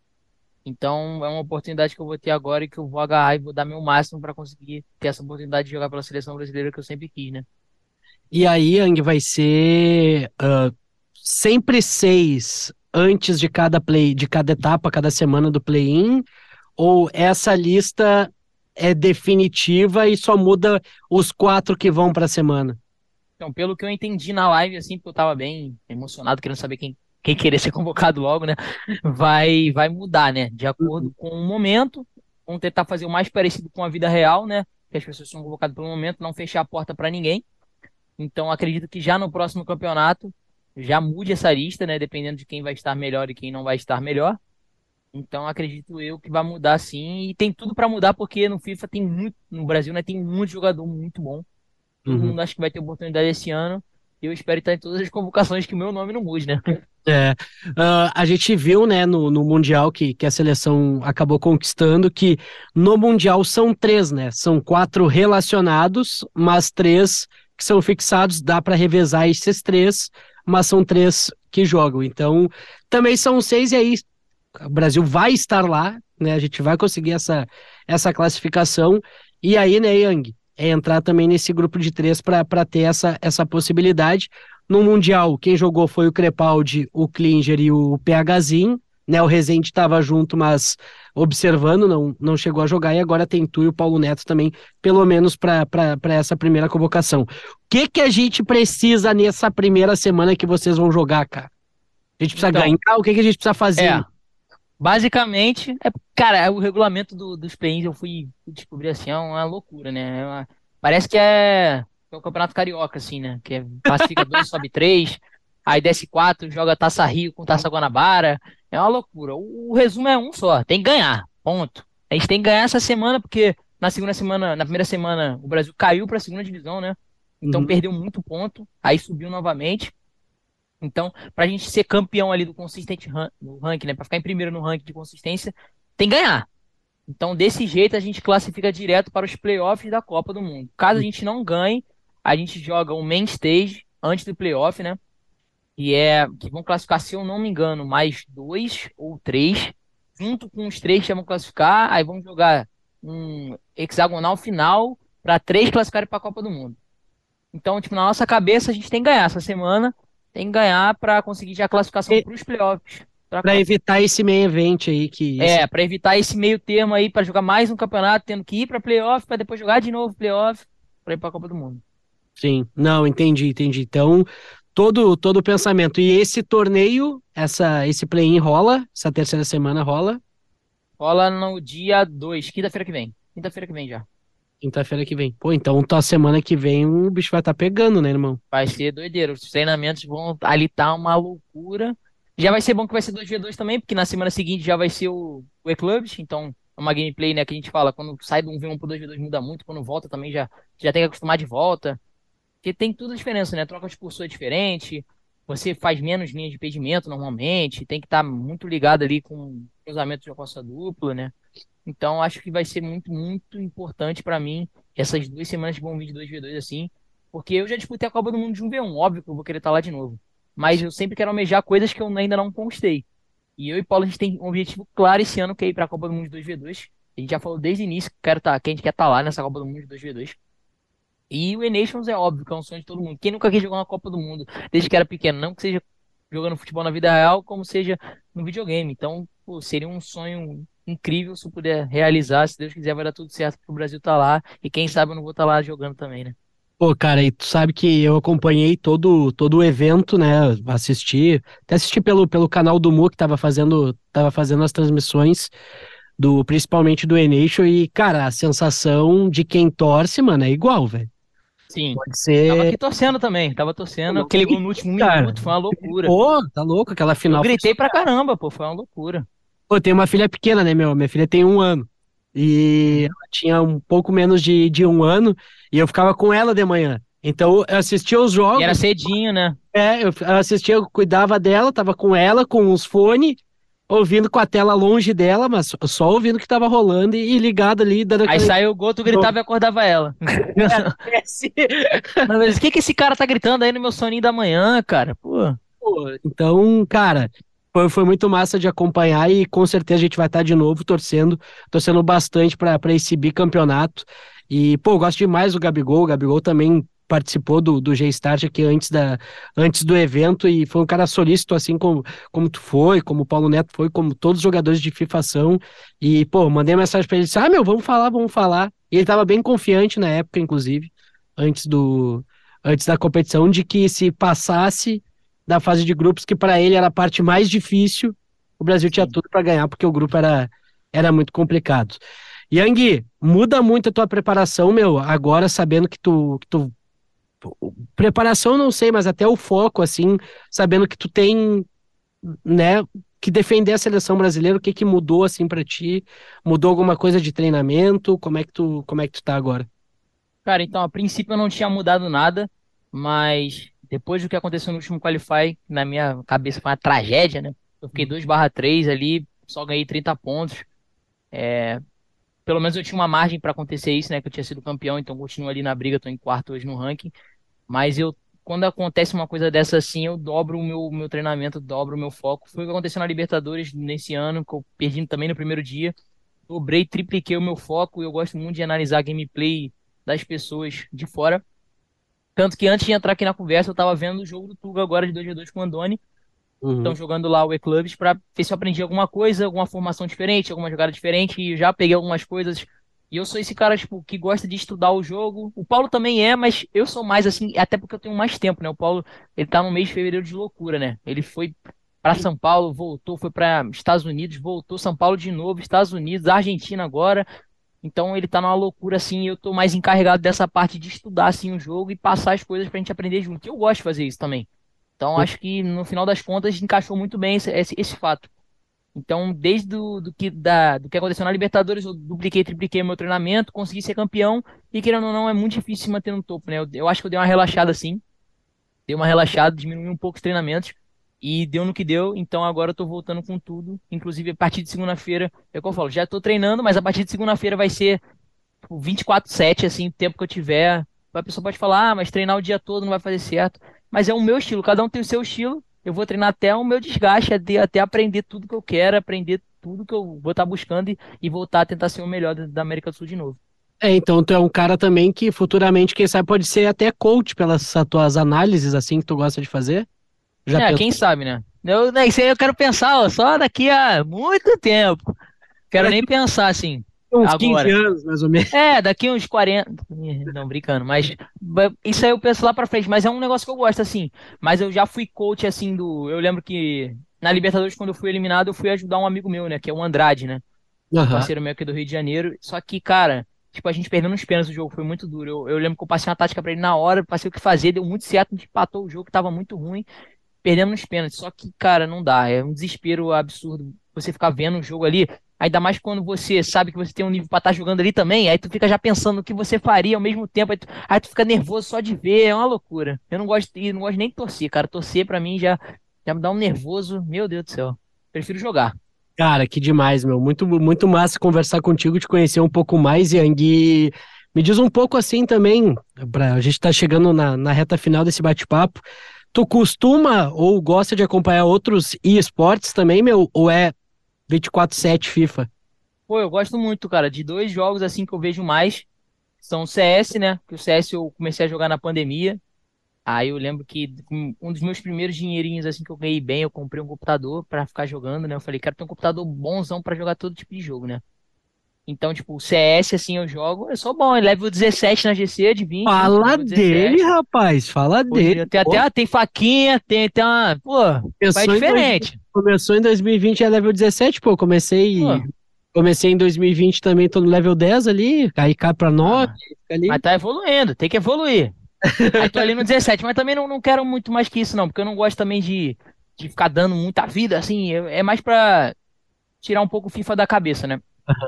Então é uma oportunidade que eu vou ter agora e que eu vou agarrar e vou dar meu máximo para conseguir ter essa oportunidade de jogar pela seleção brasileira que eu sempre quis, né? E aí, Yang, vai ser ah, sempre seis antes de cada play, de cada etapa, cada semana do play-in? Ou essa lista é definitiva e só muda os quatro que vão para a semana? Então, pelo que eu entendi na live, assim, porque eu tava bem emocionado, querendo saber quem, quem queria ser convocado logo, né? Vai, vai mudar, né? De acordo com o momento. Vamos tentar fazer o mais parecido com a vida real, né? Que as pessoas são convocadas pelo momento, não fechar a porta para ninguém. Então, acredito que já no próximo campeonato já mude essa lista, né? Dependendo de quem vai estar melhor e quem não vai estar melhor. Então, acredito eu que vai mudar sim. E tem tudo para mudar, porque no FIFA tem muito, no Brasil, né? Tem muito jogador muito bom. Todo Uhum. mundo acha que vai ter oportunidade esse ano. E eu espero estar em todas as convocações que o meu nome não mude, né? É, ah, a gente viu, né, no, no Mundial que, que a seleção acabou conquistando, que no Mundial são três, né? São quatro relacionados, mas três que são fixados, dá para revezar esses três, mas são três que jogam. Então, também são seis, e aí o Brasil vai estar lá, né? A gente vai conseguir essa, essa classificação. E aí, né, Yang, é entrar também nesse grupo de três para ter essa, essa possibilidade. No Mundial, quem jogou foi o Crepaldi, o Klinger e o PHzinho, né? O Rezende estava junto, mas observando, não, não chegou a jogar, e agora tem tu e o Paulo Neto também, pelo menos para essa primeira convocação. O que, que a gente precisa nessa primeira semana que vocês vão jogar, cara? A gente precisa Então, ganhar? O que, que a gente precisa fazer? É. Basicamente, é, cara, o regulamento do- dos play-ins eu fui descobrir assim, é uma loucura, né? É uma- parece que é, é o Campeonato Carioca, assim, né? Que é, classifica dois, sobe três, aí desce quatro, joga Taça Rio com Taça Guanabara. É uma loucura. O, o resumo é um só, tem que ganhar, ponto. A gente tem que ganhar essa semana, porque na segunda semana, na primeira semana, o Brasil caiu para a segunda divisão, né? Então uhum. perdeu muito ponto, aí subiu novamente. Então, para a gente ser campeão ali do consistente no ranking, né? Para ficar em primeiro no ranking de consistência, tem que ganhar. Então, desse jeito, a gente classifica direto para os playoffs da Copa do Mundo. Caso a gente não ganhe, a gente joga o main stage antes do playoff, né? Que é que vão classificar, se eu não me engano, mais dois ou três. Junto com os três que vão classificar, aí vamos jogar um hexagonal final para três classificarem para a Copa do Mundo. Então, tipo, na nossa cabeça, a gente tem que ganhar essa semana. Tem que ganhar para conseguir já a classificação para os playoffs. Para evitar esse meio evento aí que. É, para evitar esse meio termo aí, para jogar mais um campeonato, tendo que ir para playoff, para depois jogar de novo playoff, para ir para a Copa do Mundo. Sim, não, entendi, entendi. Então, todo todo o pensamento. E esse torneio, essa, esse play-in rola? Essa terceira semana rola? Rola no dia 2, quinta-feira que vem. Quinta-feira que vem já. Quinta-feira que vem. Pô, então tá semana que vem o bicho vai estar tá pegando, né, irmão? Vai ser doideira. Os treinamentos vão ali tá uma loucura. Já vai ser bom que vai ser 2v2 também, porque na semana seguinte já vai ser o, o E-Clubs, então é uma gameplay, né, que a gente fala, quando sai do 1v1 pro 2v2 muda muito, quando volta também já, já tem que acostumar de volta. Porque tem tudo a diferença, né? Troca de cursor é diferente, você faz menos linhas de impedimento normalmente, tem que estar tá muito ligado ali com cruzamento de alça dupla, né? Então acho que vai ser muito, muito importante para mim essas duas semanas de bom vídeo 2v2 assim, porque eu já disputei a Copa do Mundo de 1v1, óbvio que eu vou querer estar tá lá de novo mas eu sempre quero almejar coisas que eu ainda não conquistei. E eu e Paulo, a gente tem um objetivo claro esse ano, que é ir para a Copa do Mundo 2v2. A gente já falou desde o início que, quero tá, que a gente quer estar tá lá nessa Copa do Mundo 2v2. E o E-Nations é óbvio que é um sonho de todo mundo. Quem nunca quis jogar uma Copa do Mundo desde que era pequeno, não que seja jogando futebol na vida real, como seja no videogame. Então, pô, seria um sonho incrível se eu puder realizar. Se Deus quiser, vai dar tudo certo pro Brasil estar tá lá. E quem sabe eu não vou estar tá lá jogando também, né? Pô, cara, e tu sabe que eu acompanhei todo, todo o evento, né? Assisti, até assisti pelo, pelo canal do Mu que tava fazendo, tava fazendo as transmissões do principalmente do Eneixo e, cara, a sensação de quem torce, mano, é igual, velho. Sim. Pode ser. Tava aqui torcendo também, tava torcendo. Aquele gol no último cara, minuto, foi uma loucura. Pô, tá louco, aquela final. Eu gritei pra caramba, pô, foi uma loucura. Pô, tem uma filha pequena, né, meu? Minha filha tem um ano. E ela tinha um pouco menos de, de um ano e eu ficava com ela de manhã. Então eu assistia os jogos. E era cedinho, né? É, eu assistia, eu cuidava dela, tava com ela, com os fones, ouvindo com a tela longe dela, mas só ouvindo o que tava rolando e, e ligado ali. Dando Aí saiu o gol, tu gritava e acordava ela. É, é, mas o que, que esse cara tá gritando aí no meu soninho da manhã, cara? Pô. Pô então, cara, foi, foi muito massa de acompanhar e com certeza a gente vai estar de novo torcendo, torcendo bastante para esse bicampeonato. E, pô, gosto demais do Gabigol. O Gabigol também participou do, do G-Start aqui antes, da, antes do evento e foi um cara solícito, assim como, como tu foi, como o Paulo Neto foi, como todos os jogadores de FIFA são. E, pô, mandei mensagem para ele, disse, ah, meu, vamos falar, vamos falar. E ele tava bem confiante na época, inclusive, antes do antes da competição, de que se passasse da fase de grupos, que para ele era a parte mais difícil. O Brasil tinha tudo para ganhar, porque o grupo era, era muito complicado. Yang, muda muito a tua preparação, meu, agora sabendo que tu, que tu. Preparação não sei, mas até o foco, assim, sabendo que tu tem, né, que defender a seleção brasileira, o que que mudou, assim, para ti? Mudou alguma coisa de treinamento? Como é que tu, como é que tu tá agora? Cara, então, a princípio eu não tinha mudado nada, mas depois do que aconteceu no último Qualify, na minha cabeça foi uma tragédia, né? Eu fiquei 2 barra 3 ali, só ganhei 30 pontos. É, pelo menos eu tinha uma margem para acontecer isso, né? Que eu tinha sido campeão, então continuo ali na briga, tô em quarto hoje no ranking. Mas eu, quando acontece uma coisa dessa assim, eu dobro o meu, meu treinamento, dobro o meu foco. Foi o que aconteceu na Libertadores nesse ano, que eu perdi também no primeiro dia. Dobrei, tripliquei o meu foco. Eu gosto muito de analisar a gameplay das pessoas de fora. Tanto que antes de entrar aqui na conversa, eu tava vendo o jogo do Tuga agora de 2x2 com o Andoni. Uhum. Estão jogando lá o E-Clubs pra ver se eu aprendi alguma coisa, alguma formação diferente, alguma jogada diferente. E já peguei algumas coisas. E eu sou esse cara, tipo, que gosta de estudar o jogo. O Paulo também é, mas eu sou mais assim, até porque eu tenho mais tempo, né? O Paulo, ele tá no mês de fevereiro de loucura, né? Ele foi para São Paulo, voltou, foi para Estados Unidos, voltou São Paulo de novo, Estados Unidos, Argentina agora. Então ele tá numa loucura assim, eu tô mais encarregado dessa parte de estudar assim o jogo e passar as coisas pra gente aprender junto. Eu gosto de fazer isso também. Então acho que no final das contas encaixou muito bem esse, esse, esse fato. Então, desde do, do, que, da, do que aconteceu na Libertadores, eu dupliquei, tripliquei meu treinamento, consegui ser campeão, e querendo ou não, é muito difícil se manter no topo, né? Eu, eu acho que eu dei uma relaxada assim, dei uma relaxada, diminui um pouco os treinamentos, e deu no que deu, então agora eu tô voltando com tudo, inclusive a partir de segunda-feira, é o que eu falo, já tô treinando, mas a partir de segunda-feira vai ser 24-7, tipo, assim, o tempo que eu tiver. A pessoa pode falar, ah, mas treinar o dia todo não vai fazer certo. Mas é o meu estilo, cada um tem o seu estilo, eu vou treinar até o meu desgaste, até, até aprender tudo que eu quero, aprender tudo que eu vou estar buscando e, e voltar a tentar ser o melhor da América do Sul de novo. É, então tu é um cara também que futuramente, quem sabe, pode ser até coach pelas tuas análises, assim, que tu gosta de fazer. Já é, quem sabe, né? Eu, né, isso aí eu quero pensar, ó, só daqui a muito tempo. Quero nem pensar assim. Uns agora. 15 anos, mais ou menos. É, daqui uns 40. Não, brincando, mas isso aí eu penso lá pra frente, mas é um negócio que eu gosto, assim. Mas eu já fui coach, assim, do. Eu lembro que na Libertadores, quando eu fui eliminado, eu fui ajudar um amigo meu, né? Que é o Andrade, né? Uhum. parceiro meu aqui do Rio de Janeiro. Só que, cara, tipo, a gente perdeu nos pênaltis o jogo, foi muito duro. Eu, eu lembro que eu passei uma tática pra ele na hora, passei o que fazer, deu muito certo, a gente empatou o jogo, que tava muito ruim. Perdemos nos pênaltis. Só que, cara, não dá. É um desespero absurdo você ficar vendo o jogo ali. Ainda mais quando você sabe que você tem um nível pra estar tá jogando ali também, aí tu fica já pensando o que você faria ao mesmo tempo, aí tu, aí tu fica nervoso só de ver, é uma loucura. Eu não gosto, não gosto nem de torcer, cara. Torcer para mim já, já me dá um nervoso, meu Deus do céu. Prefiro jogar. Cara, que demais, meu. Muito, muito massa conversar contigo, te conhecer um pouco mais, Yang. Me diz um pouco assim também, pra, a gente tá chegando na, na reta final desse bate-papo. Tu costuma ou gosta de acompanhar outros esportes também, meu? Ou é 24/7 FIFA? Pô, eu gosto muito, cara, de dois jogos assim que eu vejo mais. São o CS, né? Que o CS eu comecei a jogar na pandemia. Aí eu lembro que um dos meus primeiros dinheirinhos assim que eu ganhei bem, eu comprei um computador para ficar jogando, né? Eu falei, quero ter um computador bonzão para jogar todo tipo de jogo, né? Então, tipo, CS, assim, eu jogo, eu sou bom, level 17 na GC, de 20. Fala dele, rapaz, fala Pô, dele. Tem até, tem faquinha, tem, tem uma, pô, vai diferente. começou em 2020 é level 17, pô, comecei, pô. comecei em 2020 também, tô no level 10 ali, aí cai pra 9, ah, ali. Mas tá evoluindo, tem que evoluir. aí tô ali no 17, mas também não, não quero muito mais que isso não, porque eu não gosto também de, de ficar dando muita vida, assim, é, é mais pra tirar um pouco o FIFA da cabeça, né?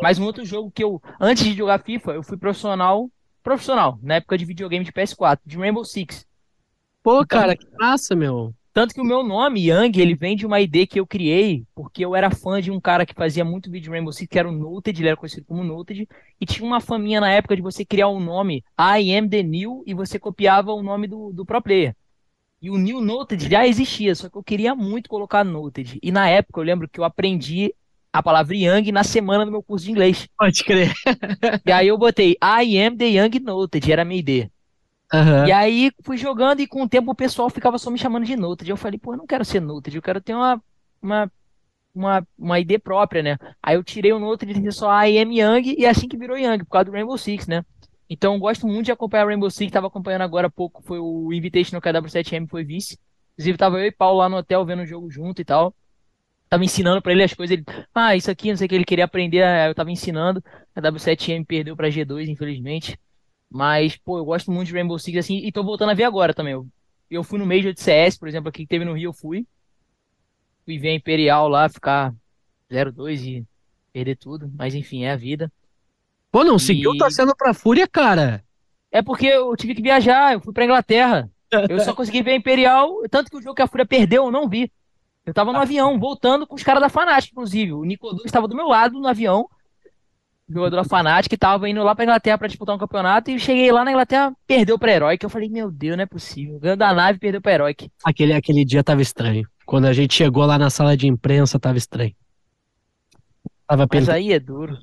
Mas um outro jogo que eu, antes de jogar FIFA, eu fui profissional, profissional, na época de videogame de PS4, de Rainbow Six. Pô, então, cara, que massa, meu. Tanto que o meu nome, Young, ele vem de uma ideia que eu criei, porque eu era fã de um cara que fazia muito vídeo de Rainbow Six, que era o Noted, ele era conhecido como Noted, e tinha uma faminha na época de você criar um nome, I am the new, e você copiava o nome do, do pro player. E o New Noted já existia, só que eu queria muito colocar Noted. E na época eu lembro que eu aprendi a palavra Young na semana do meu curso de inglês. Pode crer. e aí eu botei I am the Young Noted, era a minha ideia. Uhum. E aí fui jogando e com o tempo o pessoal ficava só me chamando de Noted. Eu falei, pô, eu não quero ser Noted, eu quero ter uma, uma, uma, uma ID própria, né? Aí eu tirei o Noted e disse só I am Young e é assim que virou Young, por causa do Rainbow Six, né? Então eu gosto muito de acompanhar o Rainbow Six, tava acompanhando agora há pouco, foi o Invitation no KW7M, foi vice. Inclusive tava eu e Paulo lá no hotel vendo o jogo junto e tal tava ensinando para ele as coisas. Ele, ah, isso aqui, não sei o que ele queria aprender, eu tava ensinando. A W7M perdeu pra G2, infelizmente. Mas, pô, eu gosto muito de Rainbow Six, assim, e tô voltando a ver agora também. Eu, eu fui no Major de CS, por exemplo, aqui que teve no Rio, eu fui. Fui ver a Imperial lá, ficar 0-2 e perder tudo. Mas enfim, é a vida. Pô, não e... seguiu torcendo pra Fúria, cara? É porque eu tive que viajar, eu fui pra Inglaterra. Eu só consegui ver a Imperial, tanto que o jogo que a Fúria perdeu eu não vi. Eu tava no avião, voltando com os caras da Fanatic, inclusive. O Nicodou estava do meu lado no avião, jogador da Fanatic, que tava indo lá pra Inglaterra para disputar um campeonato, e cheguei lá na Inglaterra, perdeu pra Herói, que eu falei, meu Deus, não é possível. Ganhou da nave, perdeu pra Herói. Aquele, aquele dia tava estranho. Quando a gente chegou lá na sala de imprensa, tava estranho. Tava Mas aí é duro.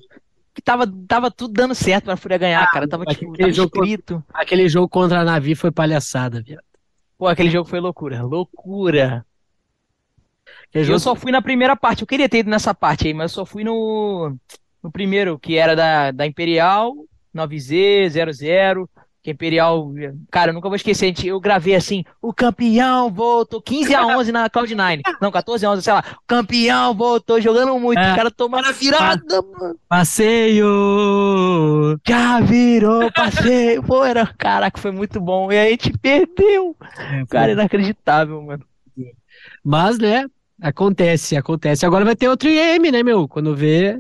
Que tava, tava tudo dando certo pra Fúria ganhar, ah, cara. Tava, tipo, aquele, tava jogo, escrito. aquele jogo contra a Navi foi palhaçada, viado. Pô, aquele jogo foi loucura. Loucura. Eu só fui na primeira parte. Eu queria ter ido nessa parte aí, mas eu só fui no, no primeiro, que era da, da Imperial, 9Z, 00. Que Imperial, cara, eu nunca vou esquecer. Eu gravei assim: o campeão voltou 15 a 11 na Cloud9. Não, 14 a 11, sei lá. O campeão voltou jogando muito. É. O cara tomando a virada, mano. Passeio! Já virou passeio. Pô, era, caraca, foi muito bom. E aí a gente perdeu. É, cara, inacreditável, mano. Mas, né, Acontece, acontece. Agora vai ter outro IM, né, meu? Quando vê.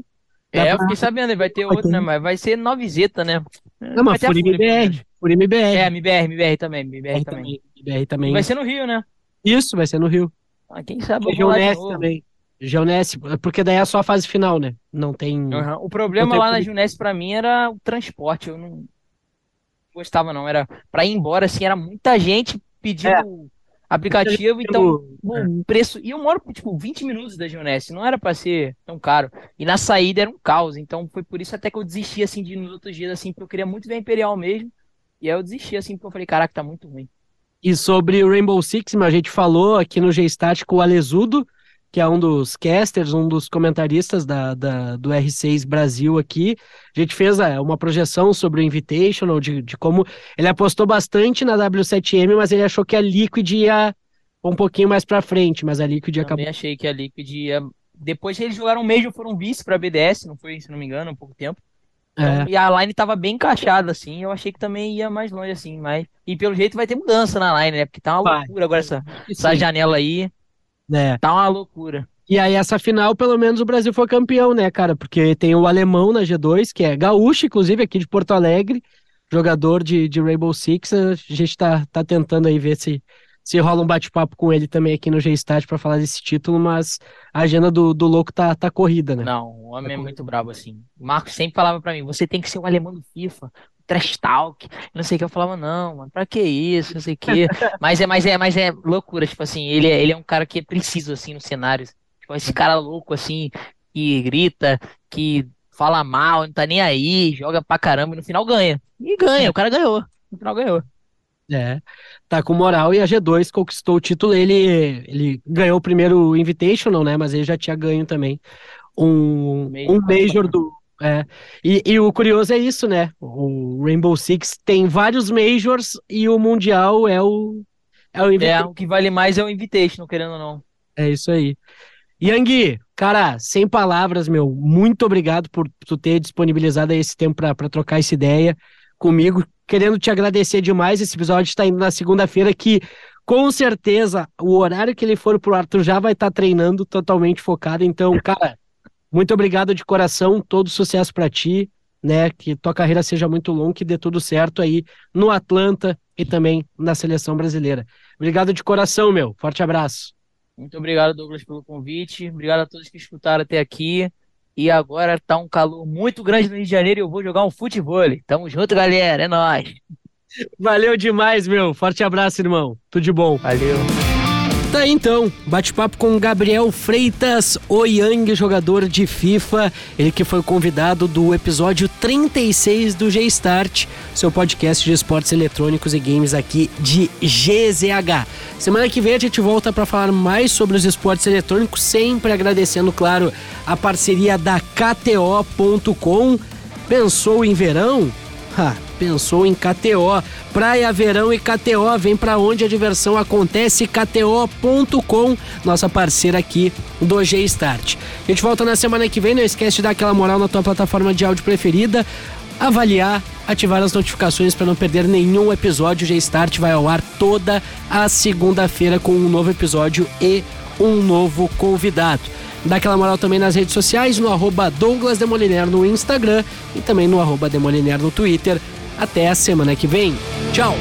É, eu fiquei sabendo, vai ter outro, né? Mas vai ser novizeta, né? Não, mas por MBR. Por MBR. É, MBR, MBR também, MBR também. MBR também. Vai ser no Rio, né? Isso, vai ser no Rio. Ah, quem sabe Região Neste também. Geonesse, porque daí é só a fase final, né? Não tem. Uhum. O problema tem lá na Junesse pra mim era o transporte. Eu não gostava, não. Era pra ir embora, assim, era muita gente pedindo aplicativo, então o preço. E eu moro, tipo, 20 minutos da Junesse, não era pra ser tão caro. E na saída era um caos, então foi por isso até que eu desisti, assim, de nos outros dias, assim, porque eu queria muito ver a Imperial mesmo. E aí eu desisti, assim, porque eu falei, caraca, tá muito ruim. E sobre o Rainbow Six, a gente falou aqui no G-Stat com o Alesudo, que é um dos casters, um dos comentaristas da, da- do R6 Brasil aqui. A gente fez é, uma projeção sobre o Invitational, de, de como ele apostou bastante na W7M, mas ele achou que a Liquid ia um pouquinho mais pra frente, mas a Liquid acabou. Também achei que a Liquid ia. Depois eles jogaram um Major, foram vice pra BDS, não foi, se não me engano, há pouco tempo. É, Então, E a line tava bem encaixada, assim. Eu achei que também ia mais longe, assim. Mas... E pelo jeito vai ter mudança na line, né? Porque tá uma Vai. loucura agora essa, essa janela aí. Né? Tá uma loucura. E aí, essa final, pelo menos o Brasil foi campeão, né, cara? Porque tem o alemão na G2, que é gaúcho, inclusive, aqui de Porto Alegre, jogador de, de Rainbow Six. A gente tá, tá tentando aí ver se, se rola um bate-papo com ele também aqui no G-Stat pra falar desse título, mas a agenda do, do louco tá, tá corrida, né? Não, o homem é muito brabo, assim. O Marcos sempre falava pra mim: você tem que ser o alemão do FIFA. Trash talk, não sei o que eu falava, não, mano, pra que isso, não sei o que. Mas é, mas é, mas é loucura, tipo assim, ele é, ele é um cara que é preciso, assim, nos cenários. Tipo, esse cara louco, assim, que grita, que fala mal, não tá nem aí, joga pra caramba e no final ganha. E ganha, o cara ganhou. No final ganhou. É, tá com moral e a G2 conquistou o título. Ele, ele ganhou o primeiro Invitational, né? Mas ele já tinha ganho também um, um Major do. É. E, e o curioso é isso, né? O Rainbow Six tem vários Majors e o Mundial é o. É o É, o que vale mais é o Invitation, querendo ou não. É isso aí. Yang, cara, sem palavras, meu, muito obrigado por tu ter disponibilizado esse tempo pra trocar essa ideia comigo. Querendo te agradecer demais. Esse episódio está indo na segunda-feira, que com certeza o horário que ele for pro Arthur já vai estar treinando totalmente focado. Então, cara, muito obrigado de coração. Todo sucesso pra ti, né? Que tua carreira seja muito longa, que dê tudo certo aí no Atlanta e também na seleção brasileira. Obrigado de coração, meu. Forte abraço. Muito obrigado, Douglas, pelo convite. Obrigado a todos que escutaram até aqui. E agora tá um calor muito grande no Rio de Janeiro e eu vou jogar um futebol. Tamo junto, galera. É nóis. Valeu demais, meu. Forte abraço, irmão. Tudo de bom. Valeu. Tá aí então, bate-papo com Gabriel Freitas, o Yang, jogador de FIFA, ele que foi convidado do episódio 36 do G-Start, seu podcast de esportes eletrônicos e games aqui de GZH. Semana que vem a gente volta para falar mais sobre os esportes eletrônicos, sempre agradecendo, claro, a parceria da KTO.com. Pensou em verão? Ha, pensou em KTO. Praia, verão e KTO. Vem pra onde a diversão acontece. KTO.com, nossa parceira aqui do G-Start. A gente volta na semana que vem. Não esquece de dar aquela moral na tua plataforma de áudio preferida. Avaliar, ativar as notificações para não perder nenhum episódio. O G-Start vai ao ar toda a segunda-feira com um novo episódio e um novo convidado. Dá aquela moral também nas redes sociais, no arroba Douglas Demoliner no Instagram e também no arroba Demoliner no Twitter. Até a semana que vem. Tchau!